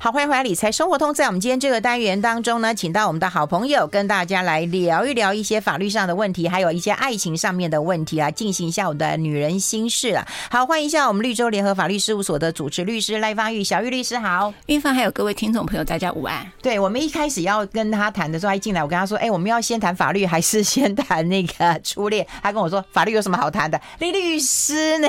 好，欢迎回来，理财生活通。在我们今天这个单元当中呢，请到我们的好朋友跟大家来聊一聊一些法律上的问题，还有一些爱情上面的问题啊，进行一下我们的女人心事啊。好，欢迎一下我们绿洲联合法律事务所的主持律师赖芳玉，小玉律师好。玉芳还有各位听众朋友，大家午安。对，我们一开始要跟他谈的时候，他一进来，我跟他说，哎，我们要先谈法律还是先谈那个初恋？他跟我说，法律有什么好谈的？李律师呢？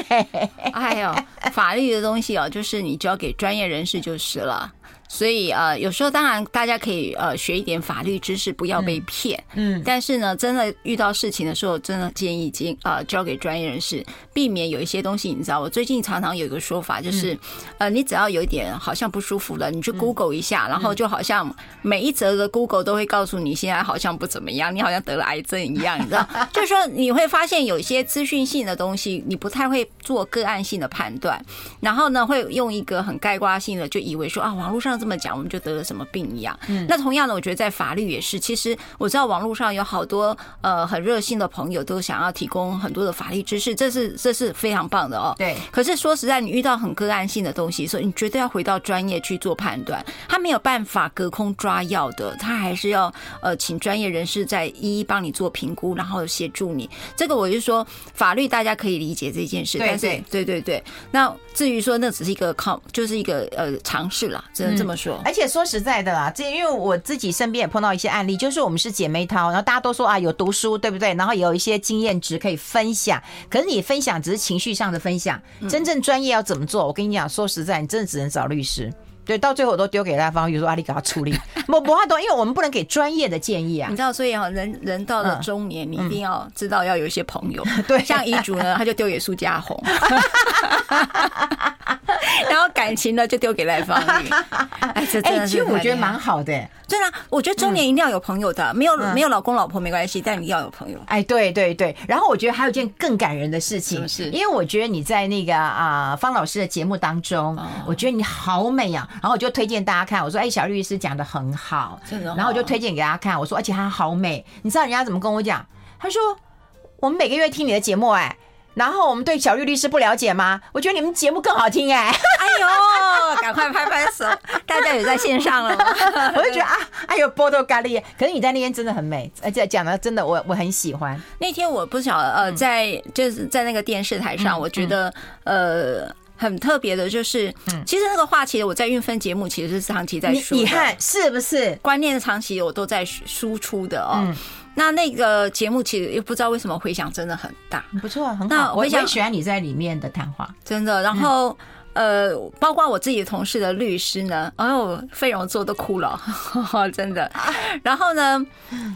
哎呦，法律的东西哦，就是你交给专业人士就是了。所以呃，有时候当然大家可以呃学一点法律知识，不要被骗。嗯。但是呢，真的遇到事情的时候，真的建议已经呃交给专业人士，避免有一些东西。你知道，我最近常常有一个说法，就是呃，你只要有一点好像不舒服了，你去 Google 一下，然后就好像每一则的 Google 都会告诉你现在好像不怎么样，你好像得了癌症一样，你知道？就是说你会发现有一些资讯性的东西，你不太会做个案性的判断，然后呢，会用一个很概括性的就以为说啊，网络上。这么讲，我们就得了什么病一样。嗯，那同样的，我觉得在法律也是。其实我知道网络上有好多呃很热心的朋友，都想要提供很多的法律知识，这是这是非常棒的哦。对。可是说实在，你遇到很个案性的东西，所以你绝对要回到专业去做判断。他没有办法隔空抓药的，他还是要呃请专业人士再一一帮你做评估，然后协助你。这个我就说法律大家可以理解这件事，但是对对对。那至于说那只是一个靠，就是一个呃尝试啦，只能这么。说，而且说实在的啦，这因为我自己身边也碰到一些案例，就是我们是姐妹淘，然后大家都说啊有读书，对不对？然后也有一些经验值可以分享。可是你分享只是情绪上的分享，真正专业要怎么做？我跟你讲，说实在，你真的只能找律师。对，到最后我都丢给赖芳玉说：“阿丽给他处理。”我不怕懂，因为我们不能给专业的建议啊。你知道，所以啊，人人到了中年，你一定要知道要有一些朋友。对，像遗嘱呢，他就丢给苏家红。然后感情呢，就丢给赖芳玉。哎，这真的其实我觉得蛮好的。对啊，我觉得中年一定要有朋友的，没有没有老公老婆没关系，但你要有朋友。哎，对对对。然后我觉得还有一件更感人的事情，是因为我觉得你在那个啊方老师的节目当中，我觉得你好美啊。然后我就推荐大家看，我说：“哎，小律师讲的很好。”然后我就推荐给大家看，我说：“而且她好美。”你知道人家怎么跟我讲？他说：“我们每个月听你的节目，哎，然后我们对小绿律师不了解吗？我觉得你们节目更好听，哎，哎呦，赶快拍拍手！大家有在线上了，我就觉得啊，哎呦，波多咖喱，可是你在那边真的很美，而且讲的真的，我我很喜欢。那天我不晓得，呃，在就是在那个电视台上，我觉得，呃。”很特别的就是，其实那个话，其实我在运分节目其实是长期在说，你看是不是？观念的长期我都在输出的哦。那那个节目其实又不知道为什么回响真的很大，不错，很好。我也很喜欢你在里面的谈话，真的。然后。呃，包括我自己同事的律师呢，哎呦，费荣做都哭了，呵呵，真的。然后呢，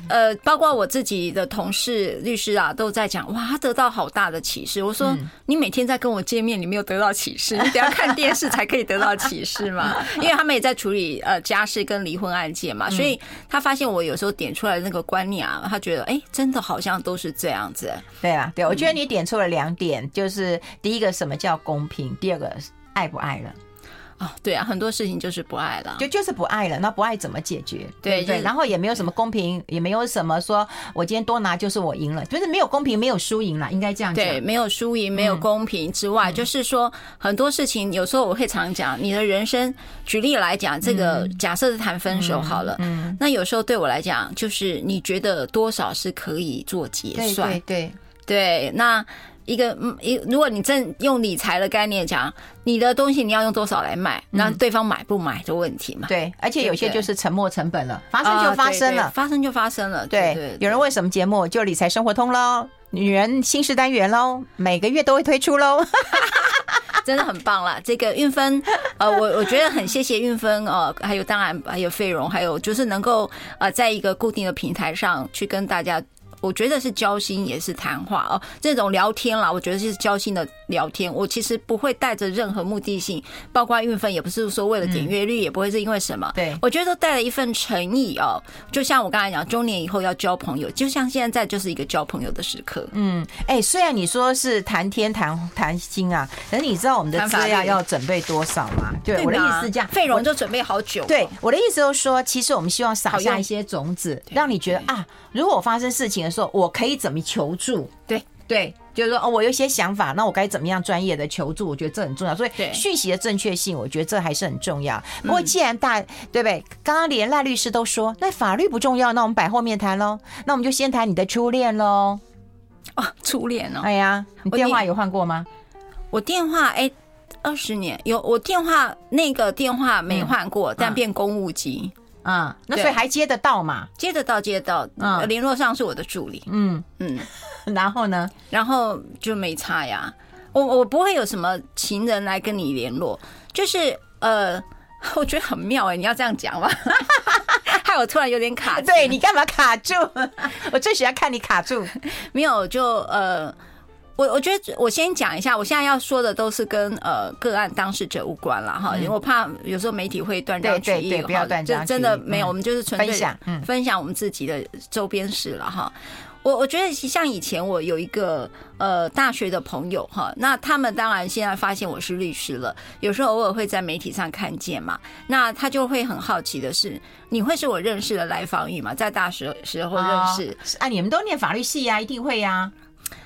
呃，包括我自己的同事律师啊，都在讲，哇，他得到好大的启示。我说，你每天在跟我见面，你没有得到启示，你得要看电视才可以得到启示嘛。因为他们也在处理呃家事跟离婚案件嘛，所以他发现我有时候点出来的那个观念啊，他觉得，哎，真的好像都是这样子。对啊，对，我觉得你点出了两点，就是第一个，什么叫公平？第二个。爱不爱了？哦，对啊，很多事情就是不爱了，就就是不爱了。那不爱怎么解决？对对，对，然后也没有什么公平，也没有什么说我今天多拿就是我赢了，就是没有公平，没有输赢了，应该这样讲。对，没有输赢，没有公平之外，嗯、就是说很多事情，有时候我会常讲，你的人生，举例来讲，这个假设是谈分手好了，嗯，嗯，那有时候对我来讲，就是你觉得多少是可以做结算？对对对，那。一个嗯一，如果你正用理财的概念讲，你的东西你要用多少来卖，那对方买不买的问题嘛？对，而且有些就是沉没成本了，发生就发生了，发生就发生了。对，有人问什么节目？就理财生活通喽，女人心事单元喽，每个月都会推出喽，真的很棒了。这个运分，呃，我我觉得很谢谢运分，呃，还有当然还有费荣，还有就是能够呃，在一个固定的平台上去跟大家。我觉得是交心，也是谈话哦。这种聊天啦，我觉得是交心的聊天。我其实不会带着任何目的性，包括运分也不是说为了点阅率，也不会是因为什么。对，我觉得都带了一份诚意哦。就像我刚才讲，中年以后要交朋友，就像现在就是一个交朋友的时刻。嗯，哎，虽然你说是谈天谈谈心啊，可是你知道我们的资料要准备多少吗？对，我的意思是这样，费荣就准备好久。对，我的意思就是说，其实我们希望撒下一些种子，让你觉得啊，如果我发生事情的时候，我可以怎么求助？对对，就是说哦，我有一些想法，那我该怎么样专业的求助？我觉得这很重要。所以讯息的正确性，我觉得这还是很重要。不过既然大对不对？刚刚连赖律师都说，那法律不重要，那我们摆后面谈喽。那我们就先谈你的初恋喽。哦，初恋哦。哎呀，你电话有换过吗？我电话哎。二十年有我电话那个电话没换过，嗯、但变公务机，嗯，那所以还接得到嘛？接得到，接得到，嗯，联络上是我的助理，嗯嗯，然后呢？然后就没差呀，我我不会有什么情人来跟你联络，就是呃，我觉得很妙哎、欸，你要这样讲吗？害我突然有点卡住，对，你干嘛卡住？我最喜欢看你卡住，没有就呃。我我觉得我先讲一下，我现在要说的都是跟呃个案当事者无关了哈，因为我怕有时候媒体会断章取义，不要断章取义，真的没有，我们就是纯粹分享分享我们自己的周边事了哈。我我觉得像以前我有一个呃大学的朋友哈，那他们当然现在发现我是律师了，有时候偶尔会在媒体上看见嘛，那他就会很好奇的是，你会是我认识的来访语吗？在大学时候认识，啊，你们都念法律系呀，一定会呀。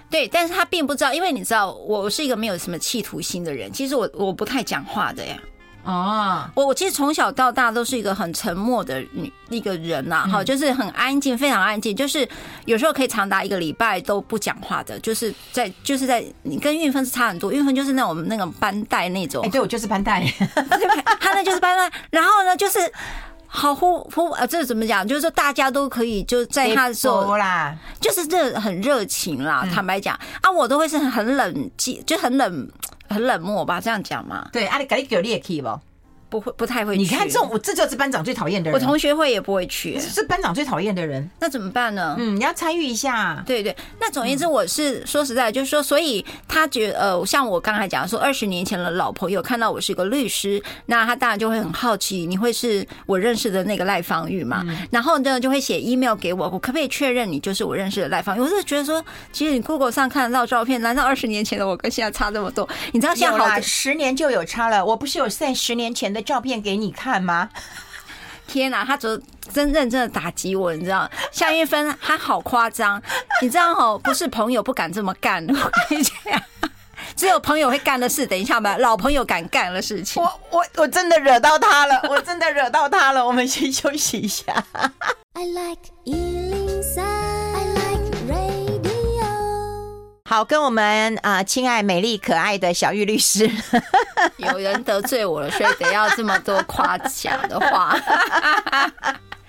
对，但是他并不知道，因为你知道，我是一个没有什么企图心的人。其实我我不太讲话的呀。哦，我我其实从小到大都是一个很沉默的女一个人呐，哈，就是很安静，非常安静，就是有时候可以长达一个礼拜都不讲话的。就是在就是在你跟运分是差很多，运分就是那种那种班带那种。哎，对我就是班带，他那就是班带，然后呢就是。好呼呼啊！这怎么讲？就是说大家都可以就在他的时候啦，就是这很热情啦。坦白讲啊，我都会是很冷静，就很冷很冷漠吧，这样讲嘛。对，啊，你赶紧给我列 key 吧。不会，不太会去。你看这种，我这就是班长最讨厌的人。我同学会也不会去，是班长最讨厌的人。那怎么办呢？嗯，你要参与一下。对对。那总而言之，我是说实在，就是说，所以他觉得，呃，像我刚才讲说，二十年前的老朋友看到我是一个律师，那他当然就会很好奇，你会是我认识的那个赖芳玉嘛？然后呢，就会写 email 给我，我可不可以确认你就是我认识的赖芳玉？我是觉得说，其实你 Google 上看得到照片，难道二十年前的我跟现在差这么多？你知道现在好十年就有差了。我不是有 send 十年前的照片给你？看吗？天哪，他昨真认真的打击我，你知道？夏韵芬他好夸张，你知道哦，不是朋友不敢这么干，我跟你讲，只有朋友会干的事。等一下吧，老朋友敢干的事情，我我我真的惹到他了，我真的惹到他了。我们先休息一下。I like 好，跟我们啊，亲爱、美丽、可爱的小玉律师，有人得罪我了，所以得要这么多夸奖的话，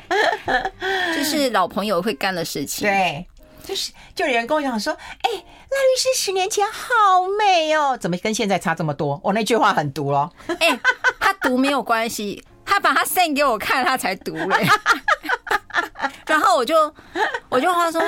就是老朋友会干的事情。对，就是就有人跟我讲说，哎、欸，赖律师十年前好美哦，怎么跟现在差这么多？我、哦、那句话很毒哦。哎、欸，他毒没有关系，他把他 send 给我看，他才读嘞。然后我就我就话说，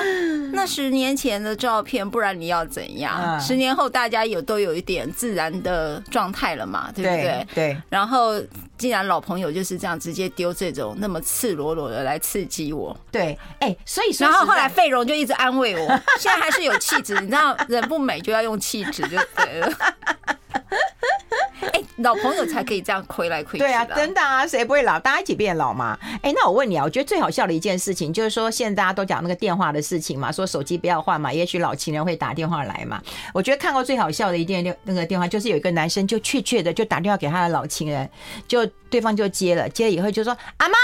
那十年前的照片，不然你要怎样？十年后大家有都有一点自然的状态了嘛，对不对？对。然后既然老朋友就是这样直接丢这种那么赤裸裸的来刺激我，对，哎，所以说，然后后来费荣就一直安慰我，现在还是有气质，你知道，人不美就要用气质就对了。哎，老朋友才可以这样亏来亏去。对啊，真的啊，谁不会老？大家一起变老嘛。哎，那我问你啊，我觉得最好笑的一件事情就是说，现在大家都讲那个电话的事情嘛，说手机不要换嘛，也许老情人会打电话来嘛。我觉得看过最好笑的一件电那个电话，就是有一个男生就确切的就打电话给他的老情人，就对方就接了，接了以后就说：“阿妈，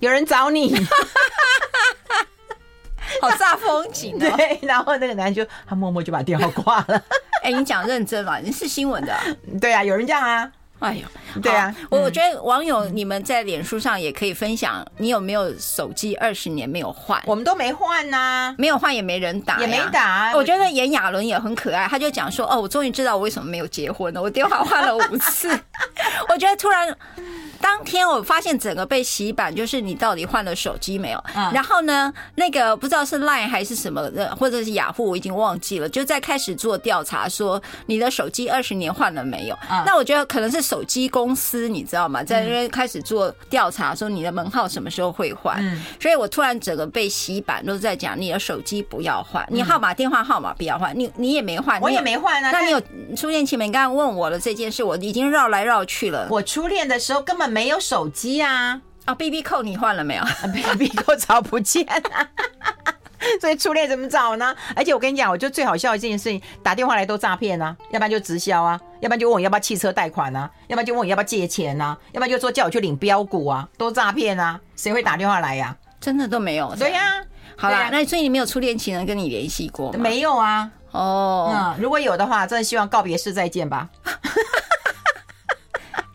有人找你。” 好煞风景哦。对，然后那个男人就他默默就把电话挂了。哎，你讲认真了，你是新闻的。对啊，有人这样啊。哎呦，对啊，我我觉得网友你们在脸书上也可以分享，你有没有手机二十年没有换？我们都没换呐，没有换也没人打，也没打。我觉得炎亚纶也很可爱，他就讲说：“哦，我终于知道我为什么没有结婚了，我电话换了五次。”我觉得突然。当天我发现整个被洗版，就是你到底换了手机没有？然后呢，那个不知道是 Line 还是什么的，或者是雅虎，我已经忘记了。就在开始做调查，说你的手机二十年换了没有？那我觉得可能是手机公司，你知道吗？在那边开始做调查，说你的门号什么时候会换？所以我突然整个被洗版，都在讲你的手机不要换，你号码电话号码不要换，你你也没换，我也没换啊。那你有初恋情人？你刚刚问我的这件事，我已经绕来绕去了。我初恋的时候根本。没有手机啊！啊，BB 扣你换了没有？BB 扣找不见啊！所以初恋怎么找呢？而且我跟你讲，我觉得最好笑的一件事情，打电话来都诈骗啊，要不然就直销啊，要不然就问我要不要汽车贷款啊，要不然就问我要不要借钱啊，要不然就说叫我去领标股啊，都诈骗啊，谁会打电话来呀、啊？真的都没有。对呀、啊，好啦，啊、那所以你没有初恋情人跟你联系过吗？没有啊。哦，嗯，如果有的话，真的希望告别式再见吧。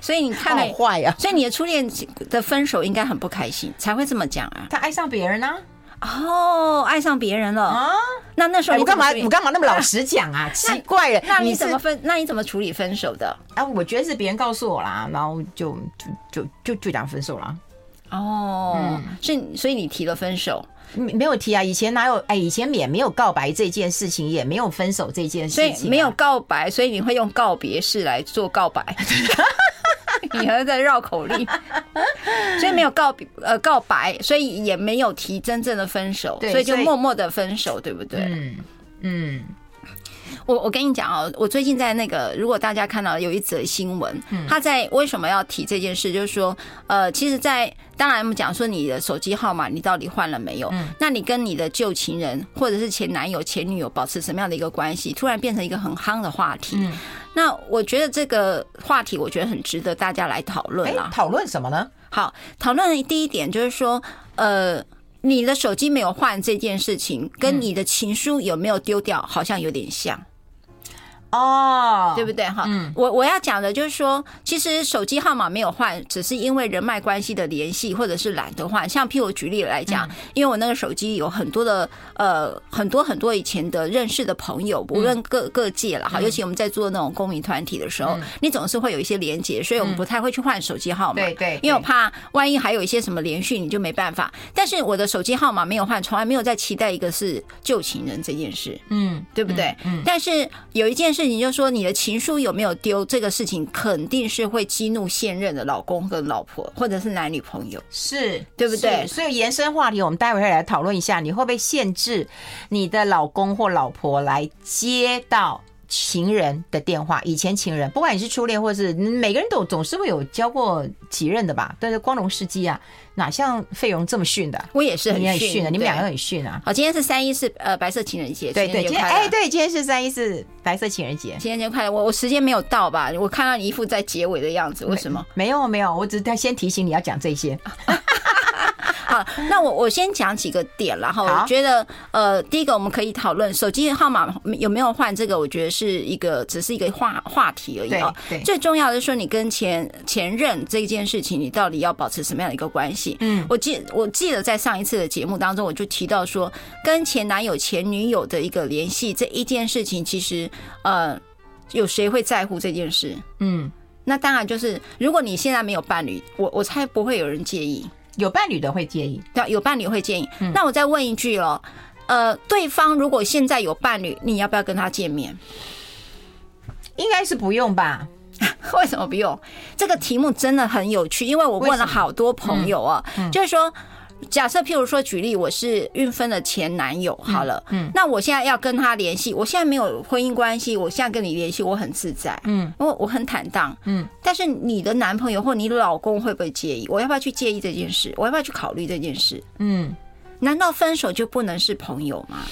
所以你看，了坏呀！所以你的初恋的分手应该很不开心，才会这么讲啊。他爱上别人呢？哦，爱上别人了啊？那那时候我干嘛？我干嘛那么老实讲啊？奇怪了，那你怎么分？那你怎么处理分手的？啊，我觉得是别人告诉我啦，然后就就就就讲分手了。哦，所以所以你提了分手？没有提啊，以前哪有？哎，以前也没有告白这件事情，也没有分手这件事情，所以没有告白，所以你会用告别式来做告白。你还在绕口令，所以没有告呃告白，所以也没有提真正的分手，所以就默默的分手，对不对？嗯嗯。我我跟你讲哦，我最近在那个，如果大家看到有一则新闻，他在为什么要提这件事？就是说，呃，其实，在当然我们讲说你的手机号码你到底换了没有？那你跟你的旧情人或者是前男友、前女友保持什么样的一个关系？突然变成一个很夯的话题。那我觉得这个话题，我觉得很值得大家来讨论啊。讨论什么呢？好，讨论的第一点就是说，呃，你的手机没有换这件事情，跟你的情书有没有丢掉，好像有点像。哦，oh, 对不对哈？嗯，我我要讲的就是说，其实手机号码没有换，只是因为人脉关系的联系，或者是懒得换。像譬如我举例来讲，因为我那个手机有很多的呃很多很多以前的认识的朋友，无论各各界了哈。尤其我们在做那种公民团体的时候，你总是会有一些连接，所以我们不太会去换手机号码。对对，因为我怕万一还有一些什么连续，你就没办法。但是我的手机号码没有换，从来没有在期待一个是旧情人这件事，嗯，对不对？嗯。但是有一件事情就是说你的。情书有没有丢？这个事情肯定是会激怒现任的老公跟老婆，或者是男女朋友，是对不对？所以延伸话题，我们待会会来讨论一下，你会不会限制你的老公或老婆来接到情人的电话？以前情人，不管你是初恋，或是每个人都总是会有交过几任的吧？但是光荣事迹啊。哪像费荣这么逊的？我也是很逊的，你们两个很逊啊！好，今天是三一四呃白色情人节，对对，今天哎对，今天是三一四白色情人节，情人节快乐！我我时间没有到吧？我看到你一副在结尾的样子，为什么？没有没有，我只是在先提醒你要讲这些。好，那我我先讲几个点，然后我觉得，呃，第一个我们可以讨论手机号码有没有换，这个我觉得是一个只是一个话话题而已啊。对，最重要的是说你跟前前任这件事情，你到底要保持什么样的一个关系？嗯，我记我记得在上一次的节目当中，我就提到说，跟前男友、前女友的一个联系这一件事情，其实呃，有谁会在乎这件事？嗯，那当然就是如果你现在没有伴侣，我我猜不会有人介意。有伴侣的会介意，对，有伴侣会介意。那我再问一句了，呃，对方如果现在有伴侣，你要不要跟他见面？应该是不用吧？为什么不用？这个题目真的很有趣，因为我问了好多朋友啊，就是说。假设譬如说举例，我是运芬的前男友，好了，嗯，那我现在要跟他联系，我现在没有婚姻关系，我现在跟你联系，我很自在，嗯，我我很坦荡，嗯，但是你的男朋友或你老公会不会介意？我要不要去介意这件事？我要不要去考虑这件事？嗯，难道分手就不能是朋友吗？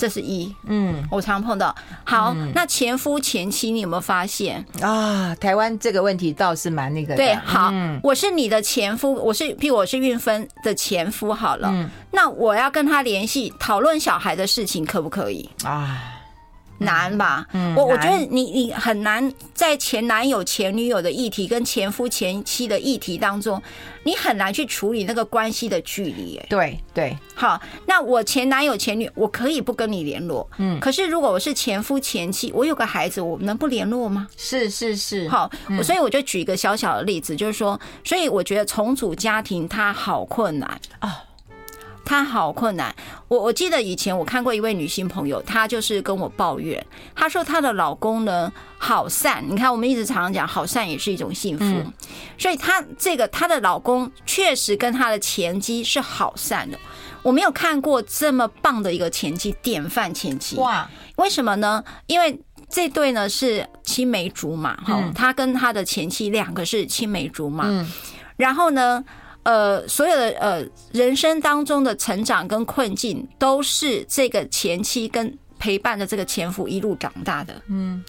这是一，嗯，我常碰到。好，嗯、那前夫前妻，你有没有发现啊？台湾这个问题倒是蛮那个的。对，好，嗯、我是你的前夫，我是，譬如我是孕分的前夫，好了，嗯、那我要跟他联系，讨论小孩的事情，可不可以？啊。难吧？嗯，我我觉得你你很难在前男友前女友的议题跟前夫前妻的议题当中，你很难去处理那个关系的距离。哎，对对，好，那我前男友前女，我可以不跟你联络，嗯，可是如果我是前夫前妻，我有个孩子，我能不联络吗？是是是，好，所以我就举一个小小的例子，就是说，所以我觉得重组家庭它好困难啊。她好困难，我我记得以前我看过一位女性朋友，她就是跟我抱怨，她说她的老公呢好善，你看我们一直常常讲好善也是一种幸福，所以她这个她的老公确实跟她的前妻是好善的，我没有看过这么棒的一个前妻，典范前妻。哇，为什么呢？因为这对呢是青梅竹马哈，他跟他的前妻两个是青梅竹马，然后呢。呃，所有的呃人生当中的成长跟困境，都是这个前妻跟陪伴的这个前夫一路长大的。嗯，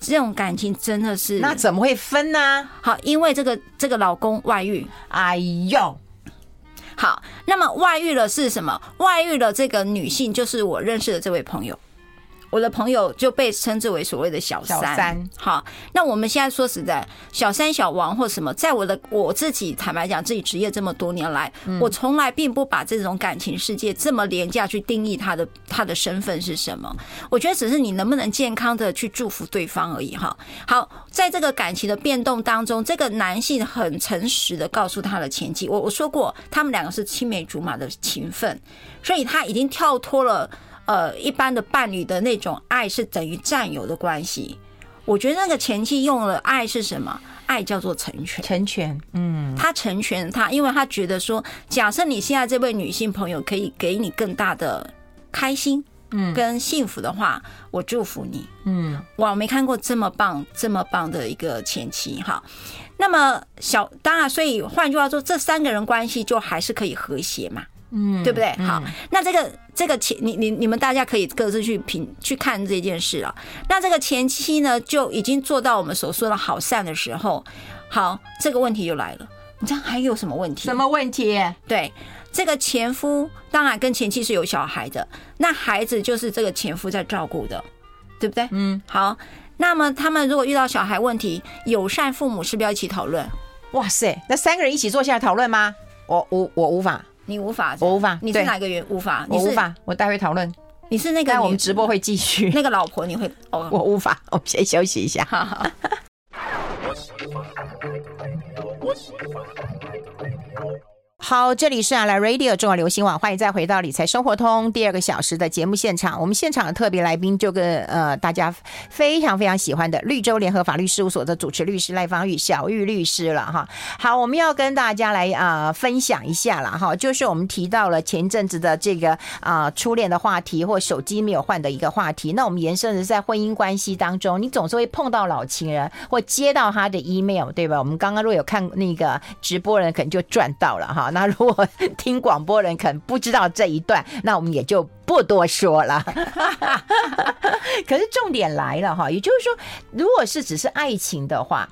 这种感情真的是那怎么会分呢？好，因为这个这个老公外遇，哎呦，好，那么外遇了是什么？外遇了这个女性就是我认识的这位朋友。我的朋友就被称之为所谓的小三。小三，好，那我们现在说实在，小三、小王或什么，在我的我自己坦白讲，自己职业这么多年来，我从来并不把这种感情世界这么廉价去定义他的他的身份是什么。我觉得只是你能不能健康的去祝福对方而已。哈，好，在这个感情的变动当中，这个男性很诚实的告诉他的前妻，我我说过，他们两个是青梅竹马的情分，所以他已经跳脱了。呃，一般的伴侣的那种爱是等于占有的关系。我觉得那个前妻用了爱是什么？爱叫做成全，成全。嗯，他成全他，因为他觉得说，假设你现在这位女性朋友可以给你更大的开心，嗯，跟幸福的话，我祝福你。嗯，我没看过这么棒、这么棒的一个前妻哈。那么小，当然，所以换句话说，这三个人关系就还是可以和谐嘛。嗯，对不对？好，那这个这个前你你你们大家可以各自去评去看这件事了。那这个前妻呢，就已经做到我们所说的好善的时候，好，这个问题就来了。你这样还有什么问题？什么问题？对，这个前夫当然跟前妻是有小孩的，那孩子就是这个前夫在照顾的，对不对？嗯，好。那么他们如果遇到小孩问题，友善父母是不是要一起讨论？哇塞，那三个人一起坐下来讨论吗？我我我无法。你无法，我无法。你是哪个原无法？我无法。我待会讨论。你是那个？我们直播会继续。那个老婆你会？哦，我无法。我们先休息一下。好好。好，这里是啊，来 Radio 中广流行网，欢迎再回到理财生活通第二个小时的节目现场。我们现场的特别来宾就跟呃大家非常非常喜欢的绿洲联合法律事务所的主持律师赖芳玉小玉律师了哈。好，我们要跟大家来啊、分享一下了哈，就是我们提到了前阵子的这个啊、初恋的话题或手机没有换的一个话题。那我们延伸的是在婚姻关系当中，你总是会碰到老情人或接到他的 email 对吧？我们刚刚如果有看那个直播人，可能就赚到了哈。那如果 听广播人可能不知道这一段，那我们也就不多说了。可是重点来了哈，也就是说，如果是只是爱情的话，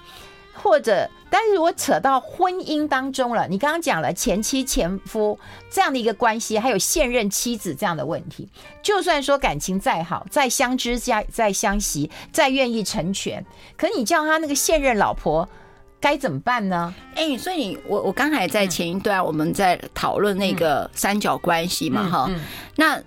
或者，但是如果扯到婚姻当中了，你刚刚讲了前妻前夫这样的一个关系，还有现任妻子这样的问题，就算说感情再好，再相知、再再相惜、再愿意成全，可你叫他那个现任老婆。该怎么办呢？哎、欸，所以我我刚才在前一段我们在讨论那个三角关系嘛，哈、嗯，嗯嗯、那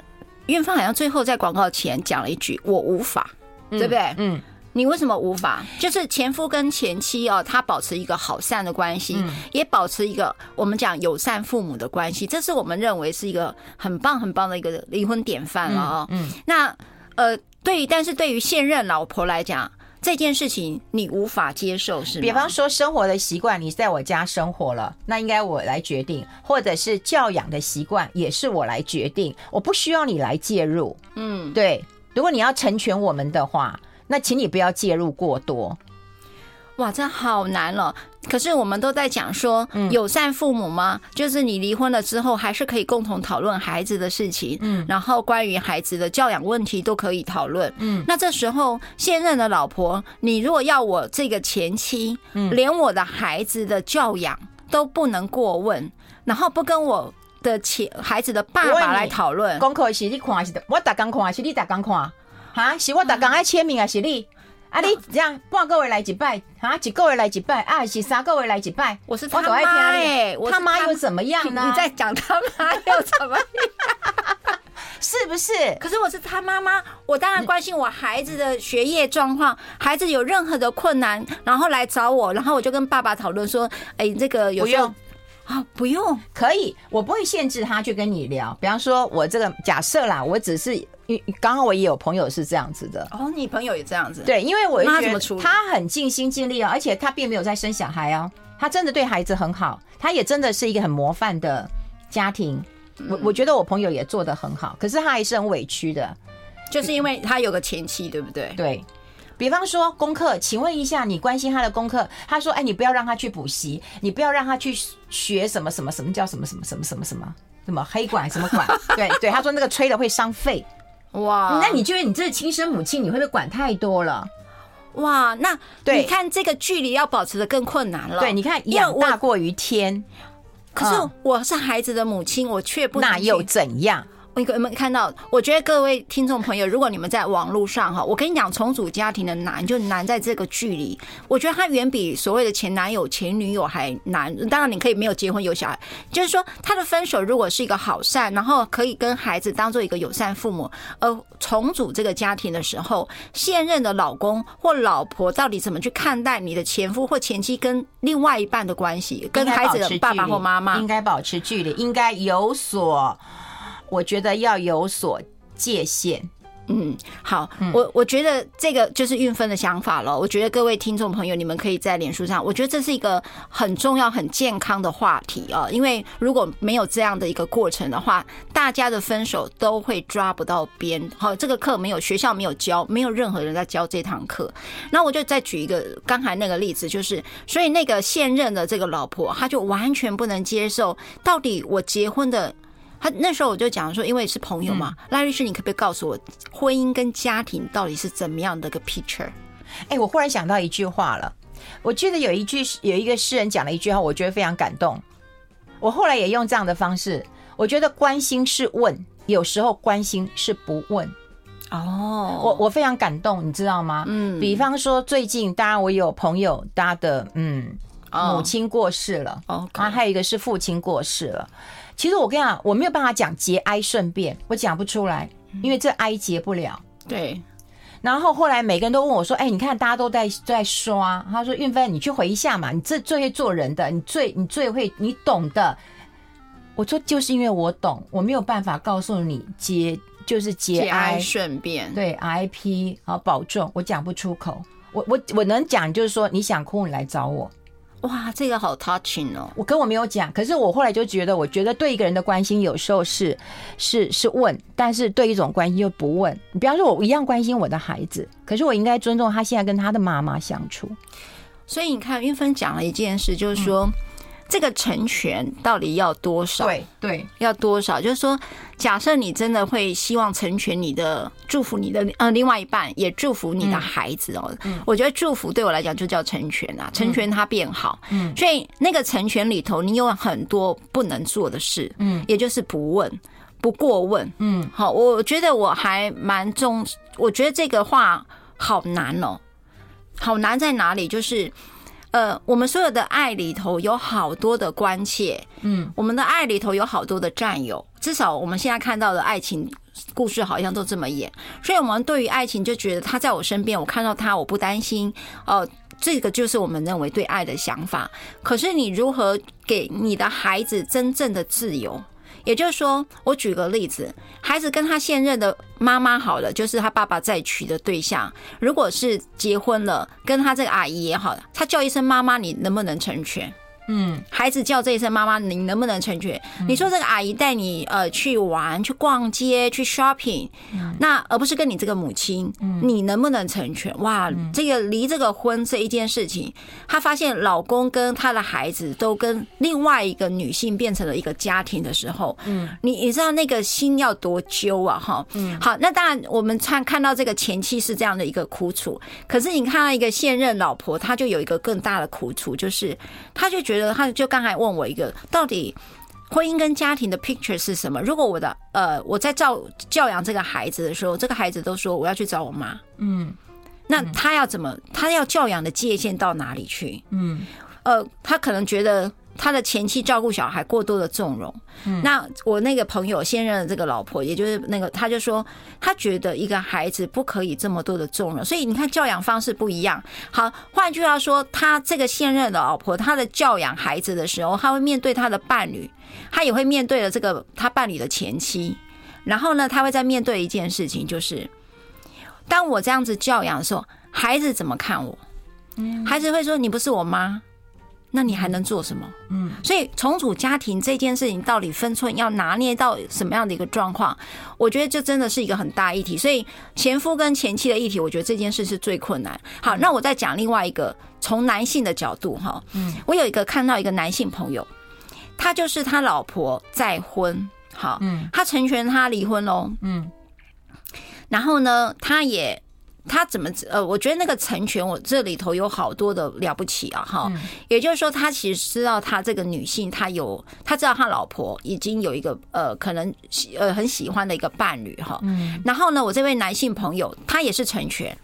韵芳好像最后在广告前讲了一句“我无法”，对不对？嗯，你为什么无法？就是前夫跟前妻哦，他保持一个好善的关系，嗯、也保持一个我们讲友善父母的关系，这是我们认为是一个很棒很棒的一个离婚典范了啊、哦。嗯，嗯那呃，对于，但是对于现任老婆来讲。这件事情你无法接受是吗？比方说生活的习惯，你在我家生活了，那应该我来决定；或者是教养的习惯，也是我来决定，我不需要你来介入。嗯，对。如果你要成全我们的话，那请你不要介入过多。哇，这好难了。可是我们都在讲说，友善父母吗？嗯、就是你离婚了之后，还是可以共同讨论孩子的事情。嗯，然后关于孩子的教养问题都可以讨论。嗯，那这时候现任的老婆，你如果要我这个前妻，嗯，连我的孩子的教养都不能过问，然后不跟我的前孩子的爸爸来讨论，功课是你看还是我打刚看还是你打刚看？哈，是我打刚爱签名还是你？啊，你这样半个月来几拜啊？几个月来几拜啊？是三个月来几拜？我是他妈哎，他妈又怎么样呢？你在讲他妈又怎么样？是不是？可是我是他妈妈，我当然关心我孩子的学业状况。孩子有任何的困难，然后来找我，然后我就跟爸爸讨论说：“哎，这个有用啊？不用，可以，我不会限制他去跟你聊。比方说，我这个假设啦，我只是。”刚好我也有朋友是这样子的哦，你朋友也这样子？对，因为我觉得他很尽心尽力啊，而且他并没有在生小孩哦，他真的对孩子很好，他也真的是一个很模范的家庭。我我觉得我朋友也做得很好，可是他还是很委屈的，就是因为他有个前妻，对不对？对，比方说功课，请问一下，你关心他的功课？他说：“哎，你不要让他去补习，你不要让他去学什么什么什么叫什么什么什么什么什么什么黑管什么管？对对，他说那个吹了会伤肺。哇，那你觉得你这亲生母亲，你会不会管太多了？哇，那你看这个距离要保持的更困难了。对，你看养大过于天。可是我是孩子的母亲，我却不那又怎样？我有没有看到？我觉得各位听众朋友，如果你们在网络上哈，我跟你讲，重组家庭的难就难在这个距离。我觉得它远比所谓的前男友、前女友还难。当然，你可以没有结婚有小孩，就是说他的分手如果是一个好善，然后可以跟孩子当做一个友善父母，而重组这个家庭的时候，现任的老公或老婆到底怎么去看待你的前夫或前妻跟另外一半的关系，跟孩子的爸爸或妈妈应该保持距离，应该有所。我觉得要有所界限。嗯，好，嗯、我我觉得这个就是运分的想法了。我觉得各位听众朋友，你们可以在脸书上，我觉得这是一个很重要、很健康的话题啊。因为如果没有这样的一个过程的话，大家的分手都会抓不到边。好，这个课没有学校没有教，没有任何人在教这堂课。那我就再举一个刚才那个例子，就是所以那个现任的这个老婆，她就完全不能接受，到底我结婚的。他那时候我就讲说，因为是朋友嘛，赖律师，你可不可以告诉我，婚姻跟家庭到底是怎么样的一个 picture？哎，我忽然想到一句话了，我记得有一句有一个诗人讲了一句话，我觉得非常感动。我后来也用这样的方式，我觉得关心是问，有时候关心是不问。哦，我我非常感动，你知道吗？嗯，比方说最近，当然我有朋友，他的嗯母亲过世了，哦，然后还有一个是父亲过世了。其实我跟你讲，我没有办法讲节哀顺变，我讲不出来，因为这哀结不了。对。然后后来每个人都问我说：“哎，你看大家都在在刷。”他说：“运芬，你去回一下嘛，你这最会做人的，你最你最会你懂的。”我说：“就是因为我懂，我没有办法告诉你节就是节哀顺变。”对，RIP 好保重，我讲不出口。我我我能讲就是说，你想哭你来找我。哇，这个好 touching 哦！我跟我没有讲，可是我后来就觉得，我觉得对一个人的关心有时候是是是问，但是对一种关心又不问。你比方说，我一样关心我的孩子，可是我应该尊重他现在跟他的妈妈相处。所以你看，云芬讲了一件事，就是说。嗯这个成全到底要多少？对对，要多少？就是说，假设你真的会希望成全你的，祝福你的呃另外一半，也祝福你的孩子哦。嗯，我觉得祝福对我来讲就叫成全啊，成全他变好。嗯，所以那个成全里头，你有很多不能做的事。嗯，也就是不问，不过问。嗯，好，我觉得我还蛮重，我觉得这个话好难哦，好难在哪里？就是。呃，我们所有的爱里头有好多的关切，嗯，我们的爱里头有好多的占有，至少我们现在看到的爱情故事好像都这么演，所以我们对于爱情就觉得他在我身边，我看到他我不担心，哦，这个就是我们认为对爱的想法。可是你如何给你的孩子真正的自由？也就是说，我举个例子，孩子跟他现任的妈妈好了，就是他爸爸再娶的对象，如果是结婚了，跟他这个阿姨也好了，他叫一声妈妈，你能不能成全？嗯，孩子叫这一声妈妈，你能不能成全？你说这个阿姨带你呃去玩、去逛街、去 shopping，那而不是跟你这个母亲，你能不能成全？哇，这个离这个婚这一件事情，她发现老公跟她的孩子都跟另外一个女性变成了一个家庭的时候，嗯，你你知道那个心要多揪啊，哈，嗯，好，那当然我们看看到这个前妻是这样的一个苦楚，可是你看到一个现任老婆，她就有一个更大的苦楚，就是她就觉得。觉得他就刚才问我一个，到底婚姻跟家庭的 picture 是什么？如果我的呃我在教教养这个孩子的时候，这个孩子都说我要去找我妈，嗯，那他要怎么？他要教养的界限到哪里去？嗯，呃，他可能觉得。他的前妻照顾小孩过多的纵容，嗯，那我那个朋友现任的这个老婆，也就是那个，他就说他觉得一个孩子不可以这么多的纵容，所以你看教养方式不一样。好，换句话说，他这个现任的老婆，他的教养孩子的时候，他会面对他的伴侣，他也会面对了这个他伴侣的前妻，然后呢，他会在面对一件事情，就是当我这样子教养的时候，孩子怎么看我？孩子会说你不是我妈。那你还能做什么？嗯，所以重组家庭这件事情到底分寸要拿捏到什么样的一个状况？我觉得这真的是一个很大议题。所以前夫跟前妻的议题，我觉得这件事是最困难。好，那我再讲另外一个，从男性的角度哈，嗯，我有一个看到一个男性朋友，他就是他老婆再婚，好，嗯，他成全他离婚喽，嗯，然后呢，他也。他怎么呃？我觉得那个成全，我这里头有好多的了不起啊！哈，也就是说，他其实知道他这个女性，他有他知道他老婆已经有一个呃，可能呃很喜欢的一个伴侣哈。嗯。然后呢，我这位男性朋友他也是成全，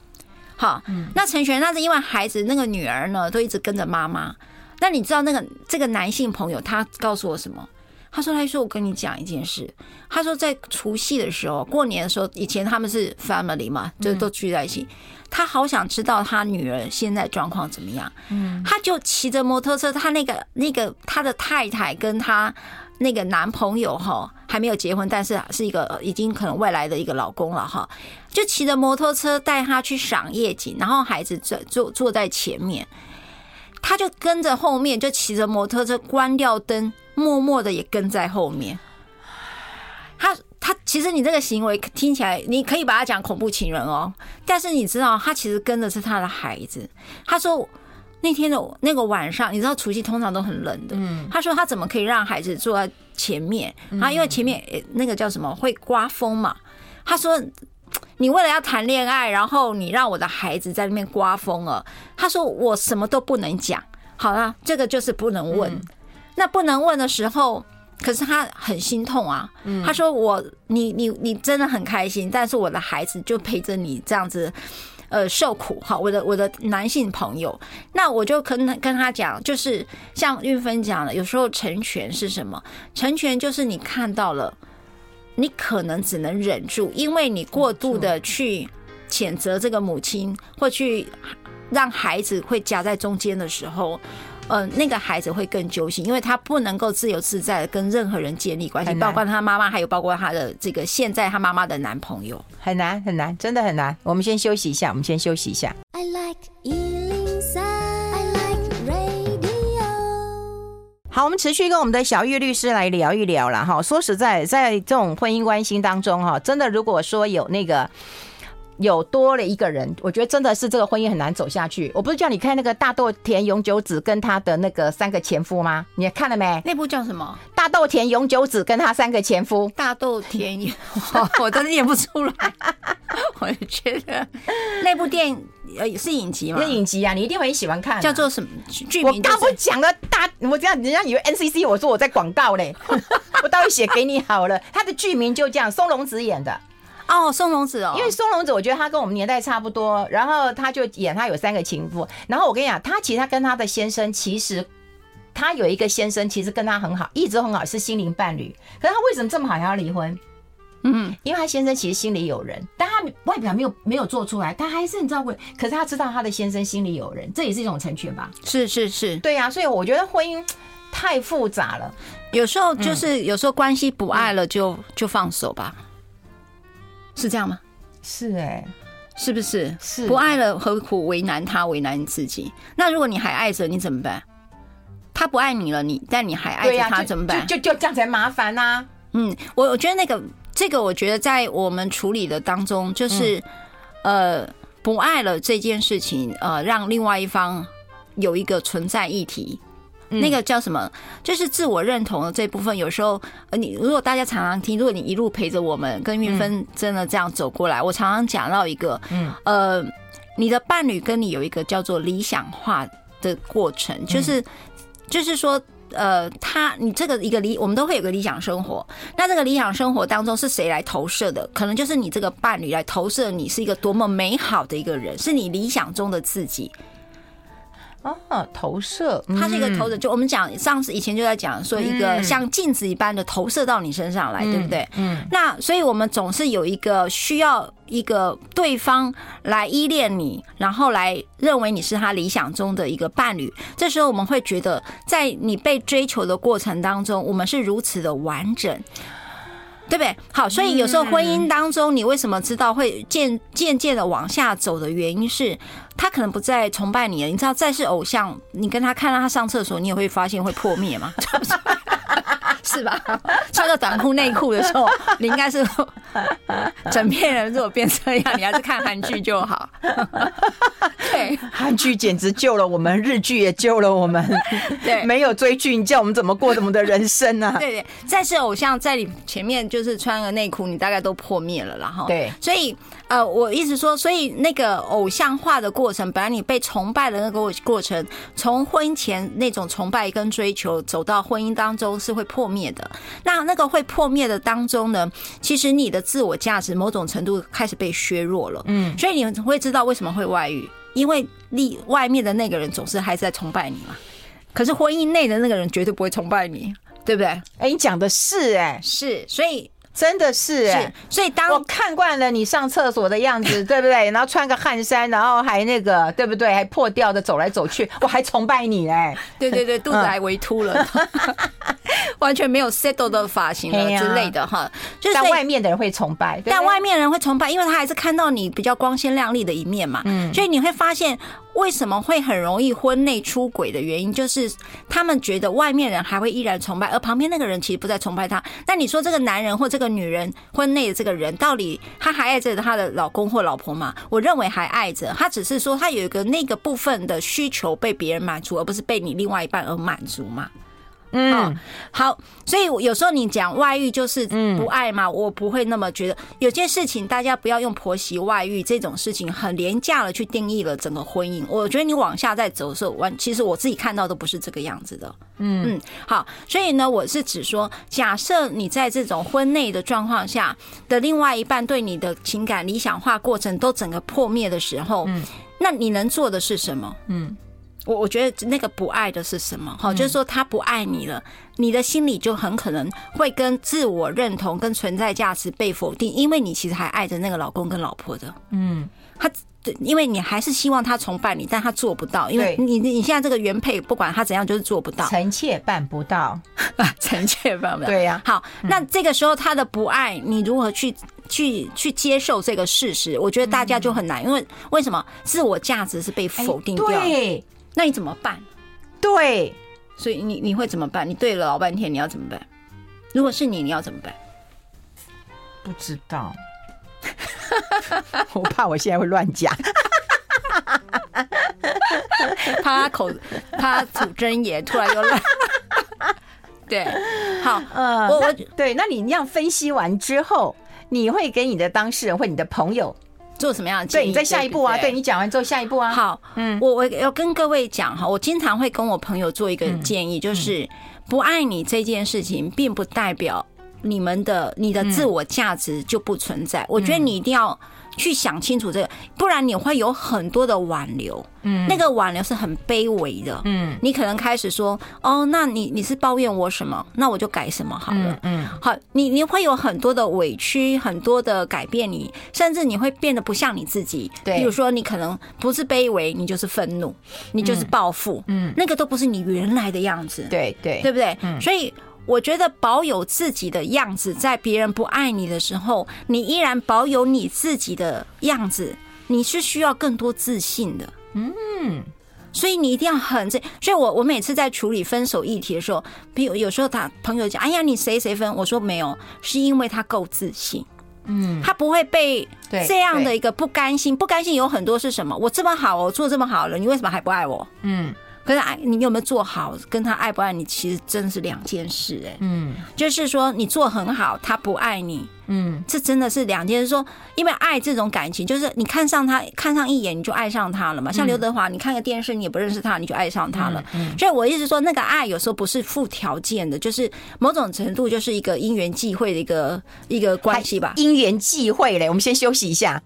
好，那成全那是因为孩子那个女儿呢都一直跟着妈妈。那你知道那个这个男性朋友他告诉我什么？他说：“他说我跟你讲一件事。他说在除夕的时候，过年的时候，以前他们是 family 嘛，就都聚在一起。他好想知道他女儿现在状况怎么样。嗯，他就骑着摩托车，他那个那个他的太太跟他那个男朋友哈还没有结婚，但是是一个已经可能未来的一个老公了哈，就骑着摩托车带他去赏夜景，然后孩子坐坐坐在前面，他就跟着后面，就骑着摩托车关掉灯。”默默的也跟在后面，他他其实你这个行为听起来，你可以把他讲恐怖情人哦，但是你知道他其实跟的是他的孩子。他说那天的那个晚上，你知道除夕通常都很冷的，嗯，他说他怎么可以让孩子坐在前面啊？因为前面那个叫什么会刮风嘛。他说你为了要谈恋爱，然后你让我的孩子在那边刮风了。他说我什么都不能讲。好了，这个就是不能问。那不能问的时候，可是他很心痛啊。他说：“我，你，你，你真的很开心，但是我的孩子就陪着你这样子，呃，受苦。好，我的我的男性朋友，那我就跟跟他讲，就是像运芬讲的，有时候成全是什么？成全就是你看到了，你可能只能忍住，因为你过度的去谴责这个母亲，或去让孩子会夹在中间的时候。”嗯，那个孩子会更揪心，因为他不能够自由自在的跟任何人建立关系，包括他妈妈，还有包括他的这个现在他妈妈的男朋友，很难很难，真的很难。我们先休息一下，我们先休息一下。I like 103, I like radio。好，我们持续跟我们的小玉律师来聊一聊了哈。说实在，在这种婚姻关系当中哈，真的如果说有那个。有多了一个人，我觉得真的是这个婚姻很难走下去。我不是叫你看那个大豆田永久子跟他的那个三个前夫吗？你看了没？那部叫什么？大豆田永久子跟他三个前夫。大豆田，我真的念不出来。我觉得那部电影呃是影集吗？是影集啊，你一定会喜欢看。叫做什么剧名？我刚不讲了大，我这样人家以为 NCC，我说我在广告嘞。我待会写给你好了。他的剧名就这样，松隆子演的。哦，松隆子哦，因为松隆子，我觉得他跟我们年代差不多，然后他就演他有三个情妇，然后我跟你讲，他其实他跟他的先生，其实他有一个先生，其实跟他很好，一直很好，是心灵伴侣。可是他为什么这么好还要离婚？嗯，因为他先生其实心里有人，但他外表没有没有做出来，他还是很照顾。可是他知道他的先生心里有人，这也是一种成全吧？是是是，对呀、啊，所以我觉得婚姻太复杂了，有时候就是有时候关系不爱了就、嗯、就放手吧。是这样吗？是哎、欸，是不是？是不爱了，何苦为难他，为难你自己？那如果你还爱着，你怎么办？他不爱你了，你但你还爱着他，怎么办？就就，就这样才麻烦呐、啊。嗯，我我觉得那个这个，我觉得在我们处理的当中，就是、嗯、呃，不爱了这件事情，呃，让另外一方有一个存在议题。那个叫什么？就是自我认同的这部分。有时候，呃，你如果大家常常听，如果你一路陪着我们跟玉芬真的这样走过来，我常常讲到一个，嗯，呃，你的伴侣跟你有一个叫做理想化的过程，就是，就是说，呃，他你这个一个理，我们都会有个理想生活。那这个理想生活当中是谁来投射的？可能就是你这个伴侣来投射，你是一个多么美好的一个人，是你理想中的自己。哦，投射，它是一个投射，就我们讲上次以前就在讲说一个像镜子一般的投射到你身上来，对不对？嗯，那所以我们总是有一个需要一个对方来依恋你，然后来认为你是他理想中的一个伴侣。这时候我们会觉得，在你被追求的过程当中，我们是如此的完整。对不对？好，所以有时候婚姻当中，你为什么知道会渐渐渐的往下走的原因是，他可能不再崇拜你了。你知道，再是偶像，你跟他看到他上厕所，你也会发现会破灭吗？是吧？穿个短裤内裤的时候，你应该是 整片人如果变这样，你还是看韩剧就好。对，韩剧简直救了我们，日剧也救了我们。对，没有追剧，你叫我们怎么过怎么的人生呢？对对，再是偶像在你前面就是穿个内裤，你大概都破灭了，然后对，所以。呃，我意思说，所以那个偶像化的过程，本来你被崇拜的那个过程，从婚姻前那种崇拜跟追求，走到婚姻当中是会破灭的。那那个会破灭的当中呢，其实你的自我价值某种程度开始被削弱了。嗯，所以你们会知道为什么会外遇，因为你外面的那个人总是还是在崇拜你嘛。可是婚姻内的那个人绝对不会崇拜你，对不对？哎，你讲的是哎，是，所以。真的是哎、欸，所以当我看惯了你上厕所的样子，对不对？然后穿个汗衫，然后还那个，对不对？还破掉的走来走去，我还崇拜你哎、欸！对对对，肚子还微凸了，完全没有 settle 的发型了之类的哈。就是但外面的人会崇拜，但外面人会崇拜，因为他还是看到你比较光鲜亮丽的一面嘛。嗯，所以你会发现。为什么会很容易婚内出轨的原因，就是他们觉得外面人还会依然崇拜，而旁边那个人其实不再崇拜他。那你说这个男人或这个女人，婚内的这个人，到底他还爱着他的老公或老婆吗？我认为还爱着，他只是说他有一个那个部分的需求被别人满足，而不是被你另外一半而满足嘛。嗯，好，所以有时候你讲外遇就是不爱嘛，我不会那么觉得。有件事情大家不要用婆媳外遇这种事情很廉价的去定义了整个婚姻。我觉得你往下再走的时候，完其实我自己看到都不是这个样子的。嗯嗯，好，所以呢，我是指说，假设你在这种婚内的状况下的另外一半对你的情感理想化过程都整个破灭的时候，嗯，那你能做的是什么？嗯。我我觉得那个不爱的是什么？哈，就是说他不爱你了，你的心里就很可能会跟自我认同跟存在价值被否定，因为你其实还爱着那个老公跟老婆的。嗯，他因为你还是希望他崇拜你，但他做不到，因为你你现在这个原配不管他怎样就是做不到，臣妾办不到 啊，臣妾办不到。对呀，好，那这个时候他的不爱你如何去去去接受这个事实？我觉得大家就很难，因为为什么自我价值是被否定掉？对。那你怎么办？对，所以你你会怎么办？你对了老半天，你要怎么办？如果是你，你要怎么办？不知道，我怕我现在会乱讲，怕 他口怕他吐真言，突然又乱。对，好，呃，我我对，那你那样分析完之后，你会给你的当事人或你的朋友。做什么样的建议？对，你在下一步啊？对，你讲完之后下一步啊？好，嗯，我我要跟各位讲哈，我经常会跟我朋友做一个建议，就是不爱你这件事情，并不代表你们的你的自我价值就不存在。我觉得你一定要。去想清楚这个，不然你会有很多的挽留，嗯，那个挽留是很卑微的，嗯，你可能开始说，哦，那你你是抱怨我什么？那我就改什么好了，嗯，好，你你会有很多的委屈，很多的改变，你甚至你会变得不像你自己，对，比如说你可能不是卑微，你就是愤怒，你就是报复，嗯，那个都不是你原来的样子，对对，对不对？嗯，所以。我觉得保有自己的样子，在别人不爱你的时候，你依然保有你自己的样子，你是需要更多自信的。嗯，所以你一定要很这。所以我我每次在处理分手议题的时候，比如有时候他朋友讲：“哎呀，你谁谁分？”我说没有，是因为他够自信。嗯，他不会被这样的一个不甘心，不甘心有很多是什么？我这么好，我做这么好了，你为什么还不爱我？嗯。可是爱你有没有做好，跟他爱不爱你，其实真的是两件事哎。嗯，就是说你做很好，他不爱你，嗯，这真的是两件事。说因为爱这种感情，就是你看上他，看上一眼你就爱上他了嘛。像刘德华，你看个电视你也不认识他，你就爱上他了。嗯，所以我一直说，那个爱有时候不是附条件的，就是某种程度就是一个因缘际会的一个一个关系吧。因缘际会嘞，我们先休息一下。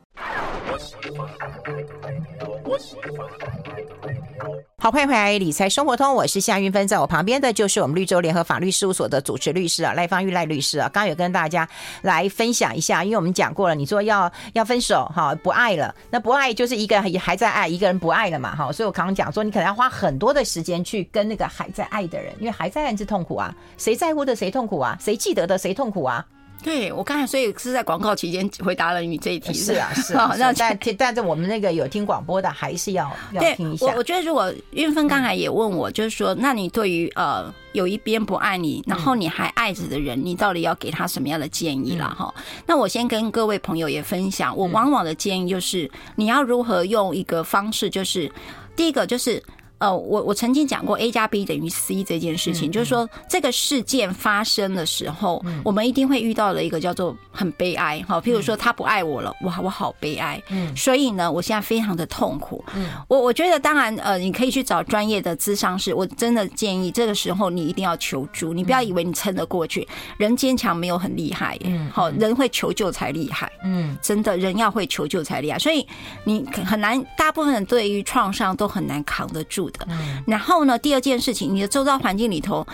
好，欢迎回来，理财生活通，我是夏云芬，在我旁边的就是我们绿洲联合法律事务所的主持律师啊，赖芳玉赖律师啊，刚刚有跟大家来分享一下，因为我们讲过了，你说要要分手哈，不爱了，那不爱就是一个还在爱，一个人不爱了嘛哈，所以我刚刚讲说，你可能要花很多的时间去跟那个还在爱的人，因为还在爱是痛苦啊，谁在乎的谁痛苦啊，谁记得的谁痛苦啊。对，我刚才所以是在广告期间回答了你这一题。是啊，是啊。那但但是我们那个有听广播的，还是要 要听一下。我我觉得如果韵芬刚才也问我，就是说，那你对于呃有一边不爱你，然后你还爱着的人，你到底要给他什么样的建议了哈？那我先跟各位朋友也分享，我往往的建议就是，你要如何用一个方式，就是第一个就是。呃，我我曾经讲过 A 加 B 等于 C 这件事情，就是说这个事件发生的时候，我们一定会遇到了一个叫做很悲哀哈。譬如说他不爱我了，哇，我好悲哀。嗯，所以呢，我现在非常的痛苦。嗯，我我觉得当然呃，你可以去找专业的咨商师，我真的建议这个时候你一定要求助，你不要以为你撑得过去，人坚强没有很厉害，嗯，好，人会求救才厉害，嗯，真的人要会求救才厉害，所以你很难，大部分人对于创伤都很难扛得住。嗯，然后呢，第二件事情，你的周遭环境里头。